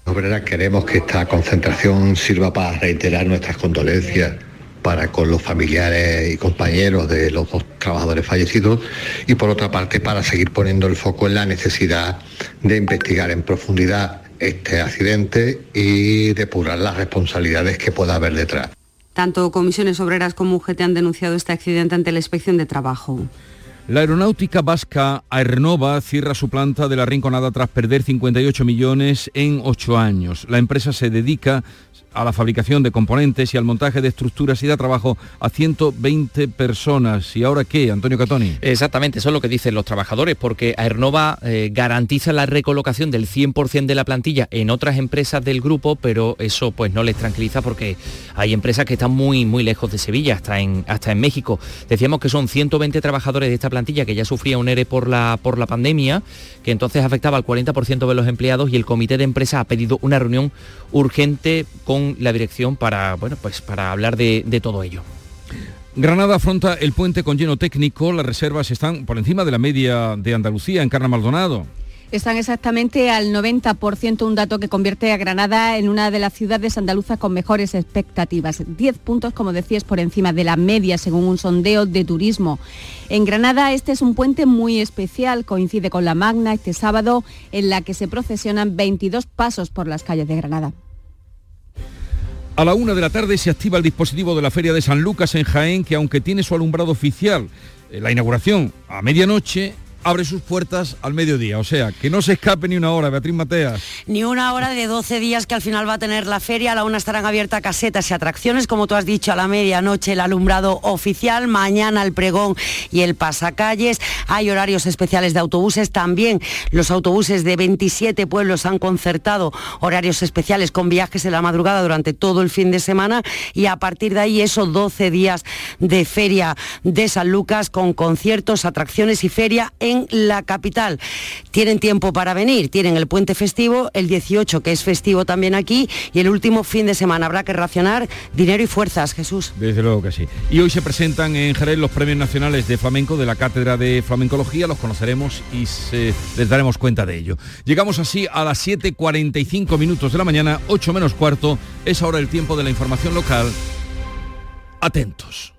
Obreras queremos que esta concentración sirva para reiterar nuestras condolencias para con los familiares y compañeros de los dos trabajadores fallecidos y por otra parte para seguir poniendo el foco en la necesidad de investigar en profundidad este accidente y depurar las responsabilidades que pueda haber detrás. Tanto comisiones obreras como UGT han denunciado este accidente ante la inspección de trabajo. La aeronáutica vasca Aernova cierra su planta de la Rinconada tras perder 58 millones en ocho años. La empresa se dedica a la fabricación de componentes y al montaje de estructuras y da trabajo a 120 personas. ¿Y ahora qué, Antonio Catoni? Exactamente, eso es lo que dicen los trabajadores, porque Aernova eh, garantiza la recolocación del 100% de la plantilla en otras empresas del grupo, pero eso pues no les tranquiliza porque hay empresas que están muy, muy lejos de Sevilla, hasta en, hasta en México. Decíamos que son 120 trabajadores de esta plantilla que ya sufría un ERE por la, por la pandemia, que entonces afectaba al 40% de los empleados y el comité de empresa ha pedido una reunión urgente con la dirección para, bueno, pues para hablar de, de todo ello. Granada afronta el puente con lleno técnico, las reservas están por encima de la media de Andalucía en Carna Maldonado. están exactamente al 90%, un dato que convierte a Granada en una de las ciudades andaluzas con mejores expectativas. 10 puntos, como decías, por encima de la media, según un sondeo de turismo. En Granada este es un puente muy especial, coincide con la Magna este sábado, en la que se procesionan 22 pasos por las calles de Granada. A la una de la tarde se activa el dispositivo de la Feria de San Lucas en Jaén, que aunque tiene su alumbrado oficial, eh, la inauguración a medianoche, abre sus puertas al mediodía. O sea, que no se escape ni una hora, Beatriz Mateas. Ni una hora de 12 días que al final va a tener la feria. A la una estarán abiertas casetas y atracciones, como tú has dicho, a la medianoche el alumbrado oficial, mañana el pregón y el pasacalles. Hay horarios especiales de autobuses también. Los autobuses de 27 pueblos han concertado horarios especiales con viajes en la madrugada durante todo el fin de semana y a partir de ahí esos 12 días de feria de San Lucas con conciertos, atracciones y feria la capital. Tienen tiempo para venir, tienen el puente festivo, el 18 que es festivo también aquí y el último fin de semana. Habrá que racionar dinero y fuerzas, Jesús. Desde luego que sí. Y hoy se presentan en Jerez los premios nacionales de flamenco de la Cátedra de Flamencología, los conoceremos y les daremos cuenta de ello. Llegamos así a las 7.45 minutos de la mañana, 8 menos cuarto, es ahora el tiempo de la información local. Atentos.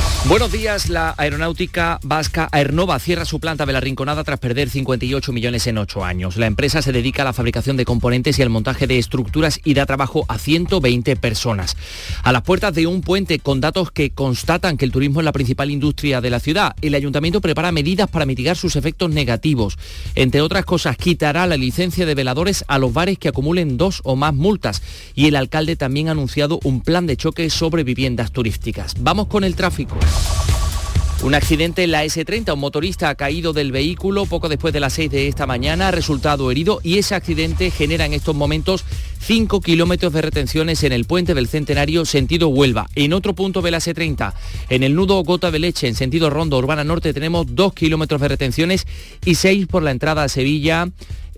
Buenos días, la aeronáutica vasca Aernova cierra su planta de la Rinconada tras perder 58 millones en 8 años. La empresa se dedica a la fabricación de componentes y al montaje de estructuras y da trabajo a 120 personas. A las puertas de un puente con datos que constatan que el turismo es la principal industria de la ciudad, el ayuntamiento prepara medidas para mitigar sus efectos negativos. Entre otras cosas, quitará la licencia de veladores a los bares que acumulen dos o más multas y el alcalde también ha anunciado un plan de choque sobre viviendas turísticas. Vamos con el tráfico. Un accidente en la S30, un motorista ha caído del vehículo poco después de las 6 de esta mañana, ha resultado herido y ese accidente genera en estos momentos 5 kilómetros de retenciones en el puente del Centenario sentido Huelva. En otro punto de la S30, en el nudo Gota de Leche en sentido Rondo Urbana Norte tenemos 2 kilómetros de retenciones y 6 por la entrada a Sevilla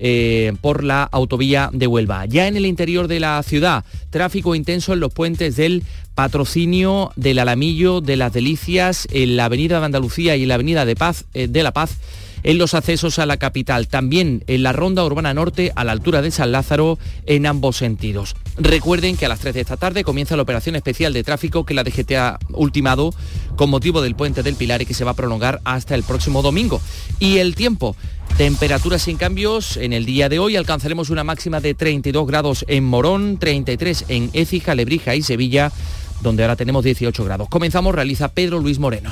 eh, por la autovía de Huelva. Ya en el interior de la ciudad, tráfico intenso en los puentes del patrocinio del Alamillo, de las Delicias, en la Avenida de Andalucía y en la Avenida de, Paz, eh, de la Paz en los accesos a la capital, también en la ronda urbana norte a la altura de San Lázaro en ambos sentidos. Recuerden que a las 3 de esta tarde comienza la operación especial de tráfico que la DGT ha ultimado con motivo del puente del Pilar y que se va a prolongar hasta el próximo domingo. Y el tiempo, Temperaturas sin cambios. En el día de hoy alcanzaremos una máxima de 32 grados en Morón, 33 en Écija, Lebrija y Sevilla, donde ahora tenemos 18 grados. Comenzamos, realiza Pedro Luis Moreno.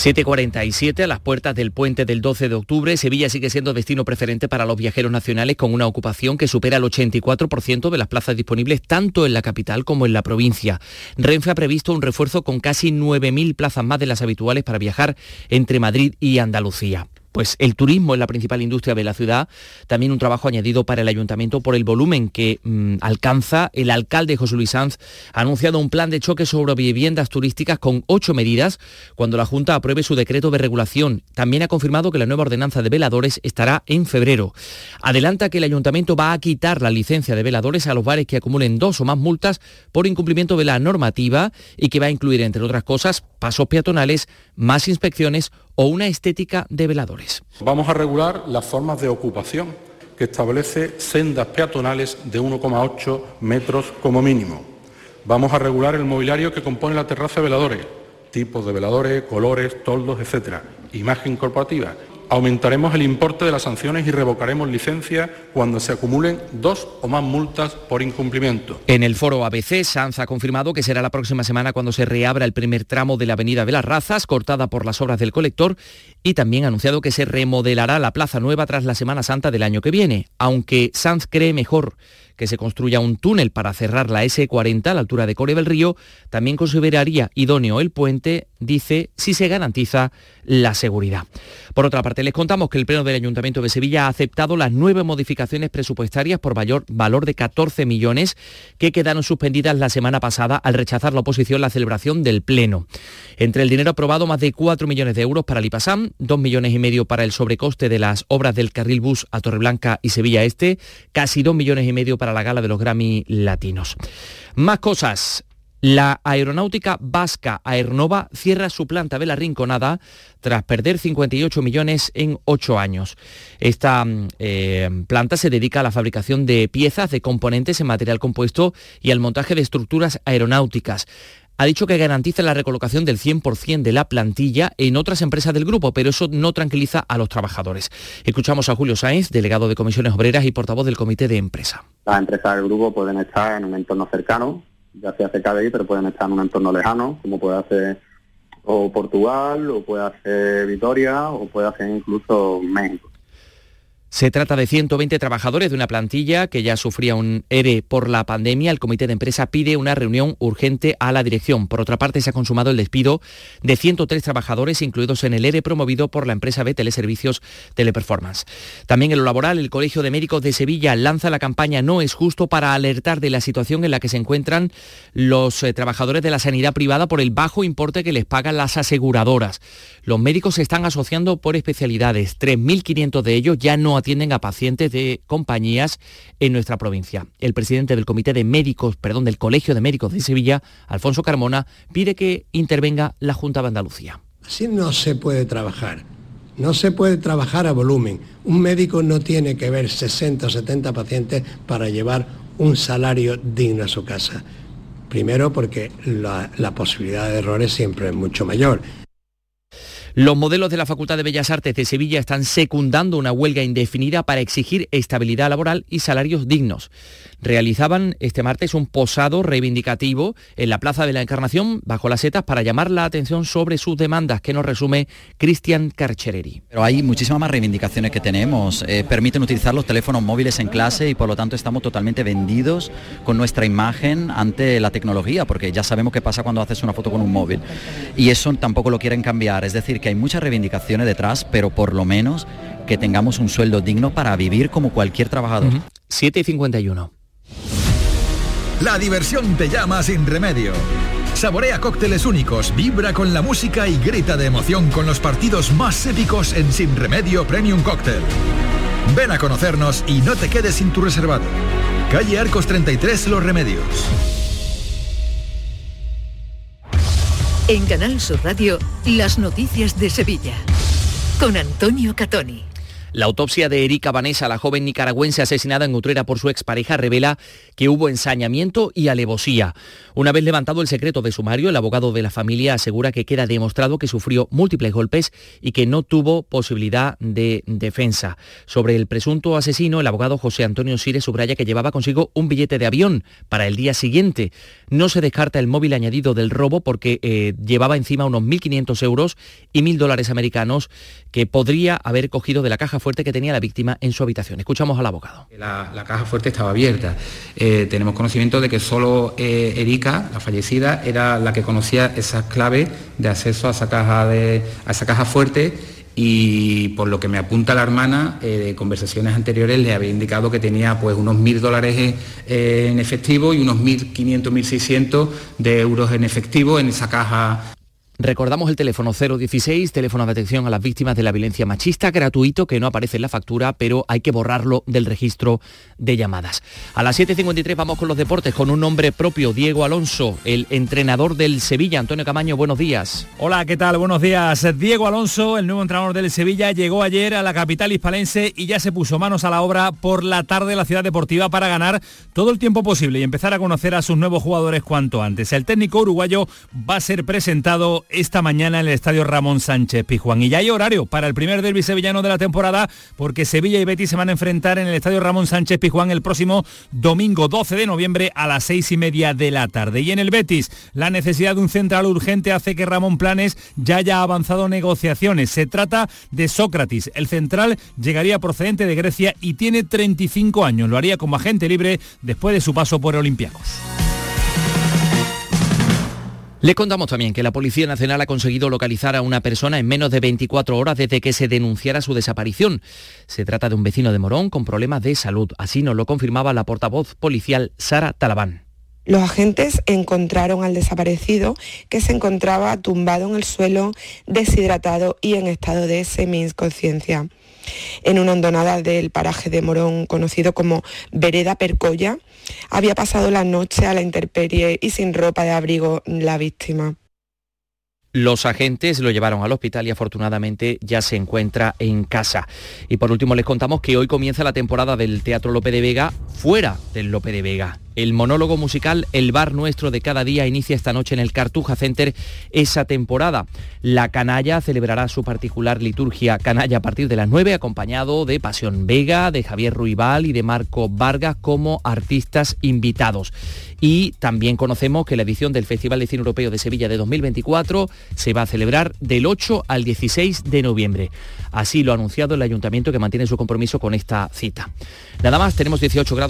7.47 a las puertas del puente del 12 de octubre. Sevilla sigue siendo destino preferente para los viajeros nacionales con una ocupación que supera el 84% de las plazas disponibles tanto en la capital como en la provincia. Renfe ha previsto un refuerzo con casi 9.000 plazas más de las habituales para viajar entre Madrid y Andalucía pues el turismo es la principal industria de la ciudad, también un trabajo añadido para el ayuntamiento por el volumen que mm, alcanza. El alcalde José Luis Sanz ha anunciado un plan de choque sobre viviendas turísticas con ocho medidas cuando la Junta apruebe su decreto de regulación. También ha confirmado que la nueva ordenanza de veladores estará en febrero. Adelanta que el ayuntamiento va a quitar la licencia de veladores a los bares que acumulen dos o más multas por incumplimiento de la normativa y que va a incluir, entre otras cosas, pasos peatonales, más inspecciones o una estética de veladores. Vamos a regular las formas de ocupación que establece sendas peatonales de 1,8 metros como mínimo. Vamos a regular el mobiliario que compone la terraza de veladores, tipos de veladores, colores, toldos, etc. Imagen corporativa Aumentaremos el importe de las sanciones y revocaremos licencias cuando se acumulen dos o más multas por incumplimiento. En el foro ABC, Sanz ha confirmado que será la próxima semana cuando se reabra el primer tramo de la Avenida de las Razas, cortada por las obras del colector, y también ha anunciado que se remodelará la Plaza Nueva tras la Semana Santa del año que viene, aunque Sanz cree mejor que se construya un túnel para cerrar la S40 a la altura de Core del Río, también consideraría idóneo el puente, dice, si se garantiza la seguridad. Por otra parte, les contamos que el Pleno del Ayuntamiento de Sevilla ha aceptado las nueve modificaciones presupuestarias por mayor valor de 14 millones que quedaron suspendidas la semana pasada al rechazar la oposición la celebración del Pleno. Entre el dinero aprobado, más de 4 millones de euros para el IPASAM, 2 millones y medio para el sobrecoste de las obras del carril bus a Torreblanca y Sevilla Este, casi 2 millones y medio para la gala de los Grammy Latinos. Más cosas. La aeronáutica vasca Aernova cierra su planta de la Rinconada tras perder 58 millones en 8 años. Esta mm, eh, planta se dedica a la fabricación de piezas, de componentes en material compuesto y al montaje de estructuras aeronáuticas ha dicho que garantiza la recolocación del 100% de la plantilla en otras empresas del grupo, pero eso no tranquiliza a los trabajadores. Escuchamos a Julio Sáenz, delegado de Comisiones Obreras y portavoz del Comité de Empresa. Las empresas del grupo pueden estar en un entorno cercano, ya sea CKDI, pero pueden estar en un entorno lejano, como puede hacer o Portugal, o puede hacer Vitoria, o puede hacer incluso México. Se trata de 120 trabajadores de una plantilla que ya sufría un ERE por la pandemia. El comité de empresa pide una reunión urgente a la dirección. Por otra parte, se ha consumado el despido de 103 trabajadores incluidos en el ERE promovido por la empresa B Teleservicios Teleperformance. También en lo laboral, el Colegio de Médicos de Sevilla lanza la campaña No es justo para alertar de la situación en la que se encuentran los eh, trabajadores de la sanidad privada por el bajo importe que les pagan las aseguradoras. Los médicos se están asociando por especialidades. 3.500 de ellos ya no atienden a pacientes de compañías en nuestra provincia. El presidente del Comité de Médicos, perdón, del Colegio de Médicos de Sevilla, Alfonso Carmona, pide que intervenga la Junta de Andalucía. Así no se puede trabajar. No se puede trabajar a volumen. Un médico no tiene que ver 60 o 70 pacientes para llevar un salario digno a su casa. Primero porque la, la posibilidad de errores siempre es mucho mayor. Los modelos de la Facultad de Bellas Artes de Sevilla están secundando una huelga indefinida para exigir estabilidad laboral y salarios dignos. Realizaban este martes un posado reivindicativo en la Plaza de la Encarnación bajo las setas para llamar la atención sobre sus demandas, que nos resume Cristian Carchereri. Pero hay muchísimas más reivindicaciones que tenemos. Eh, permiten utilizar los teléfonos móviles en clase y por lo tanto estamos totalmente vendidos con nuestra imagen ante la tecnología, porque ya sabemos qué pasa cuando haces una foto con un móvil. Y eso tampoco lo quieren cambiar. Es decir, que hay muchas reivindicaciones detrás, pero por lo menos que tengamos un sueldo digno para vivir como cualquier trabajador. 7 y 51. La diversión te llama sin remedio. Saborea cócteles únicos, vibra con la música y grita de emoción con los partidos más épicos en Sin Remedio Premium Cóctel. Ven a conocernos y no te quedes sin tu reservado. Calle Arcos 33 Los Remedios. En Canal Sur Radio, las noticias de Sevilla. Con Antonio Catoni. La autopsia de Erika Vanessa, la joven nicaragüense asesinada en Utrera por su expareja, revela que hubo ensañamiento y alevosía. Una vez levantado el secreto de sumario, el abogado de la familia asegura que queda demostrado que sufrió múltiples golpes y que no tuvo posibilidad de defensa. Sobre el presunto asesino, el abogado José Antonio Sire subraya que llevaba consigo un billete de avión para el día siguiente. No se descarta el móvil añadido del robo porque eh, llevaba encima unos 1.500 euros y 1.000 dólares americanos que podría haber cogido de la caja fuerte que tenía la víctima en su habitación. Escuchamos al abogado. La, caja fuerte estaba abierta. Eh, tenemos conocimiento de que solo eh, Erika, la fallecida, era la que conocía esas claves de acceso a esa caja, de, a esa caja fuerte y por lo que me apunta la hermana, eh, de conversaciones anteriores le había indicado que tenía pues unos mil dólares en efectivo y unos 1.500, 1.600 de euros en efectivo en esa caja Recordamos el teléfono 016, teléfono de atención a las víctimas de la violencia machista, gratuito, que no aparece en la factura, pero hay que borrarlo del registro de llamadas. A las 7.53 vamos con los deportes, con un nombre propio, Diego Alonso, el entrenador del Sevilla. Antonio Camaño, buenos días. Hola, ¿qué tal? Buenos días. Diego Alonso, el nuevo entrenador del Sevilla, llegó ayer a la capital hispalense y ya se puso manos a la obra por la tarde en la ciudad deportiva para ganar todo el tiempo posible y empezar a conocer a sus nuevos jugadores cuanto antes. El técnico uruguayo va a ser presentado esta mañana en el estadio Ramón Sánchez Pizjuán. Y ya hay horario para el primer derbi sevillano de la temporada porque Sevilla y Betis se van a enfrentar en el estadio Ramón Sánchez Pizjuán el próximo domingo 12 de noviembre a las seis y media de la tarde. Y en el Betis, la necesidad de un central urgente hace que Ramón Planes ya haya avanzado negociaciones. Se trata de Sócrates. El central llegaría procedente de Grecia y tiene 35 años. Lo haría como agente libre después de su paso por Olympiacos. Le contamos también que la Policía Nacional ha conseguido localizar a una persona en menos de 24 horas desde que se denunciara su desaparición. Se trata de un vecino de Morón con problemas de salud. Así nos lo confirmaba la portavoz policial Sara Talabán. Los agentes encontraron al desaparecido que se encontraba tumbado en el suelo, deshidratado y en estado de semi-inconsciencia. En una hondonada del paraje de Morón, conocido como Vereda Percoya, había pasado la noche a la intemperie y sin ropa de abrigo la víctima. Los agentes lo llevaron al hospital y afortunadamente ya se encuentra en casa. Y por último les contamos que hoy comienza la temporada del Teatro Lope de Vega fuera del Lope de Vega. El monólogo musical El bar nuestro de cada día inicia esta noche en el Cartuja Center esa temporada. La canalla celebrará su particular liturgia canalla a partir de las 9 acompañado de Pasión Vega, de Javier Ruibal y de Marco Vargas como artistas invitados. Y también conocemos que la edición del Festival de Cine Europeo de Sevilla de 2024 se va a celebrar del 8 al 16 de noviembre. Así lo ha anunciado el ayuntamiento que mantiene su compromiso con esta cita. Nada más, tenemos 18 grados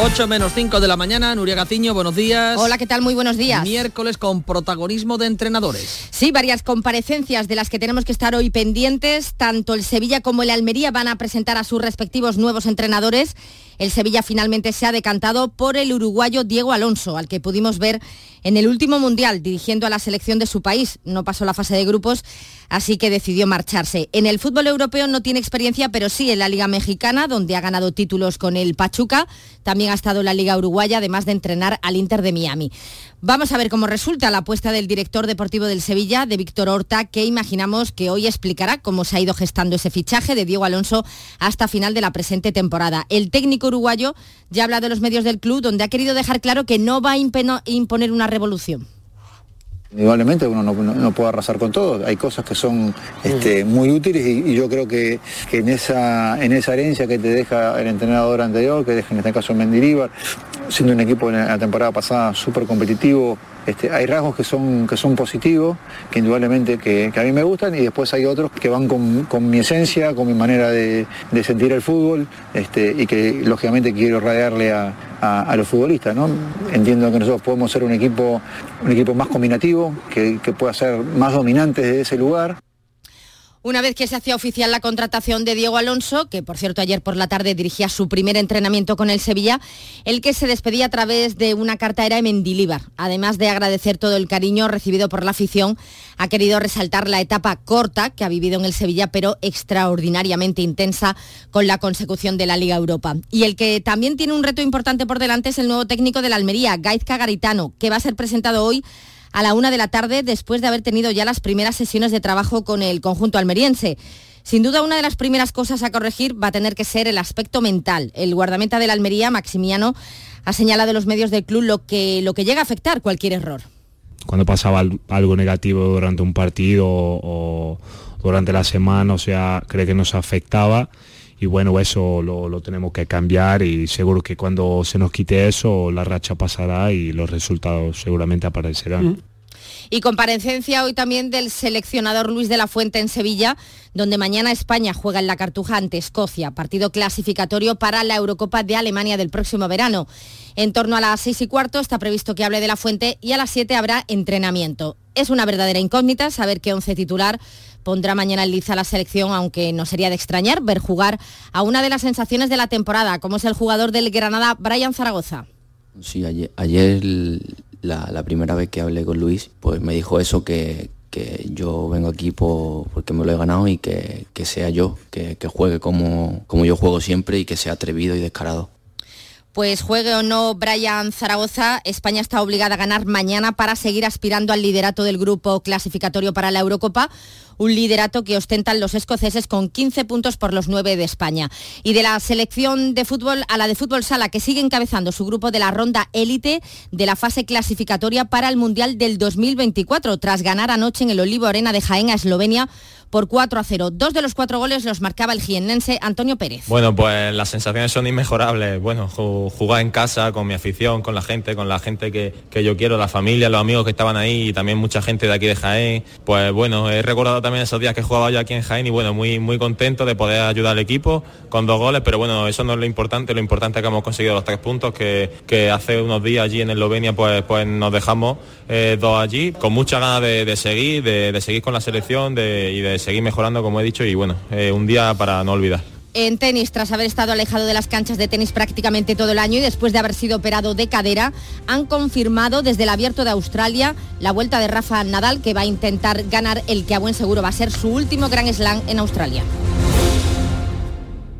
8 menos 5 de la mañana, Nuria Gaciño, buenos días. Hola, ¿qué tal? Muy buenos días. Miércoles con protagonismo de entrenadores. Sí, varias comparecencias de las que tenemos que estar hoy pendientes. Tanto el Sevilla como el Almería van a presentar a sus respectivos nuevos entrenadores. El Sevilla finalmente se ha decantado por el uruguayo Diego Alonso, al que pudimos ver en el último Mundial dirigiendo a la selección de su país. No pasó la fase de grupos, así que decidió marcharse. En el fútbol europeo no tiene experiencia, pero sí en la Liga Mexicana, donde ha ganado títulos con el Pachuca. También ha estado en la Liga Uruguaya, además de entrenar al Inter de Miami. Vamos a ver cómo resulta la apuesta del director deportivo del Sevilla, de Víctor Horta, que imaginamos que hoy explicará cómo se ha ido gestando ese fichaje de Diego Alonso hasta final de la presente temporada. El técnico uruguayo ya habla de los medios del club, donde ha querido dejar claro que no va a imponer una revolución. Indudablemente uno no, puede arrasar con todo, hay cosas que son este, muy útiles y, yo creo que, en, esa, en esa herencia que te deja el entrenador anterior, que deja en este caso Mendilibar, siendo un equipo en la temporada pasada súper competitivo, este, hay rasgos que son, que son positivos, que indudablemente que, a mí me gustan, y después hay otros que van con, mi esencia, con mi manera de, sentir el fútbol, este, y que lógicamente quiero radiarle a, los futbolistas. ¿no? Entiendo que nosotros podemos ser un equipo, un equipo más combinativo, que, que pueda ser más dominante desde ese lugar. Una vez que se hacía oficial la contratación de Diego Alonso, que por cierto ayer por la tarde dirigía su primer entrenamiento con el Sevilla, el que se despedía a través de una carta era Mendilíbar. Además de agradecer todo el cariño recibido por la afición, ha querido resaltar la etapa corta que ha vivido en el Sevilla, pero extraordinariamente intensa con la consecución de la Liga Europa. Y el que también tiene un reto importante por delante es el nuevo técnico de la Almería, Gaizka Garitano, que va a ser presentado hoy a la una de la tarde después de haber tenido ya las primeras sesiones de trabajo con el conjunto almeriense. Sin duda, una de las primeras cosas a corregir va a tener que ser el aspecto mental. El guardameta de la Almería, Maximiano, ha señalado a los medios del club lo que, lo que llega a afectar cualquier error. Cuando pasaba algo negativo durante un partido o durante la semana, o sea, cree que nos afectaba y bueno, eso lo, tenemos que cambiar y seguro que cuando se nos quite eso, la racha pasará y los resultados seguramente aparecerán. Y comparecencia hoy también del seleccionador Luis de la Fuente en Sevilla, donde mañana España juega en la Cartuja ante Escocia, partido clasificatorio para la Eurocopa de Alemania del próximo verano. En torno a las seis y cuarto está previsto que hable de la Fuente y a las 7 habrá entrenamiento. Es una verdadera incógnita saber qué once titular pondrá mañana en liza la selección, aunque no sería de extrañar ver jugar a una de las sensaciones de la temporada, como es el jugador del Granada, Brian Zaragoza. Sí, ayer, la, primera vez que hablé con Luis, pues me dijo eso, que, que yo vengo aquí porque me lo he ganado y que, sea yo, que, juegue como, como yo juego siempre y que sea atrevido y descarado. Pues juegue o no Brian Zaragoza, España está obligada a ganar mañana para seguir aspirando al liderato del grupo clasificatorio para la Eurocopa un liderato que ostentan los escoceses con 15 puntos por los 9 de España. Y de la selección de fútbol a la de fútbol sala, que sigue encabezando su grupo de la ronda élite de la fase clasificatoria para el Mundial del 2024, tras ganar anoche en el Olivo Arena de Jaén a Eslovenia por 4 a 0. Dos de los cuatro goles los marcaba el jiennense Antonio Pérez. Bueno, pues las sensaciones son inmejorables. Bueno, jugar en casa con mi afición, con la gente, con la gente que, que yo quiero, la familia, los amigos que estaban ahí y también mucha gente de aquí de Jaén. Pues bueno, he recordado también esos días que jugaba yo aquí en Jaén y bueno, muy, muy contento de poder ayudar al equipo con dos goles, pero bueno, eso no es lo importante, lo importante es que hemos conseguido los tres puntos, que, que hace unos días allí en Eslovenia pues, pues nos dejamos eh, dos allí, con mucha ganas de, seguir, de, seguir con la selección y de seguir mejorando, como he dicho, y bueno, eh, un día para no olvidar en tenis tras haber estado alejado de las canchas de tenis prácticamente todo el año y después de haber sido operado de cadera, han confirmado desde el abierto de Australia la vuelta de Rafa Nadal que va a intentar ganar el que a buen seguro va a ser su último Gran Slam en Australia.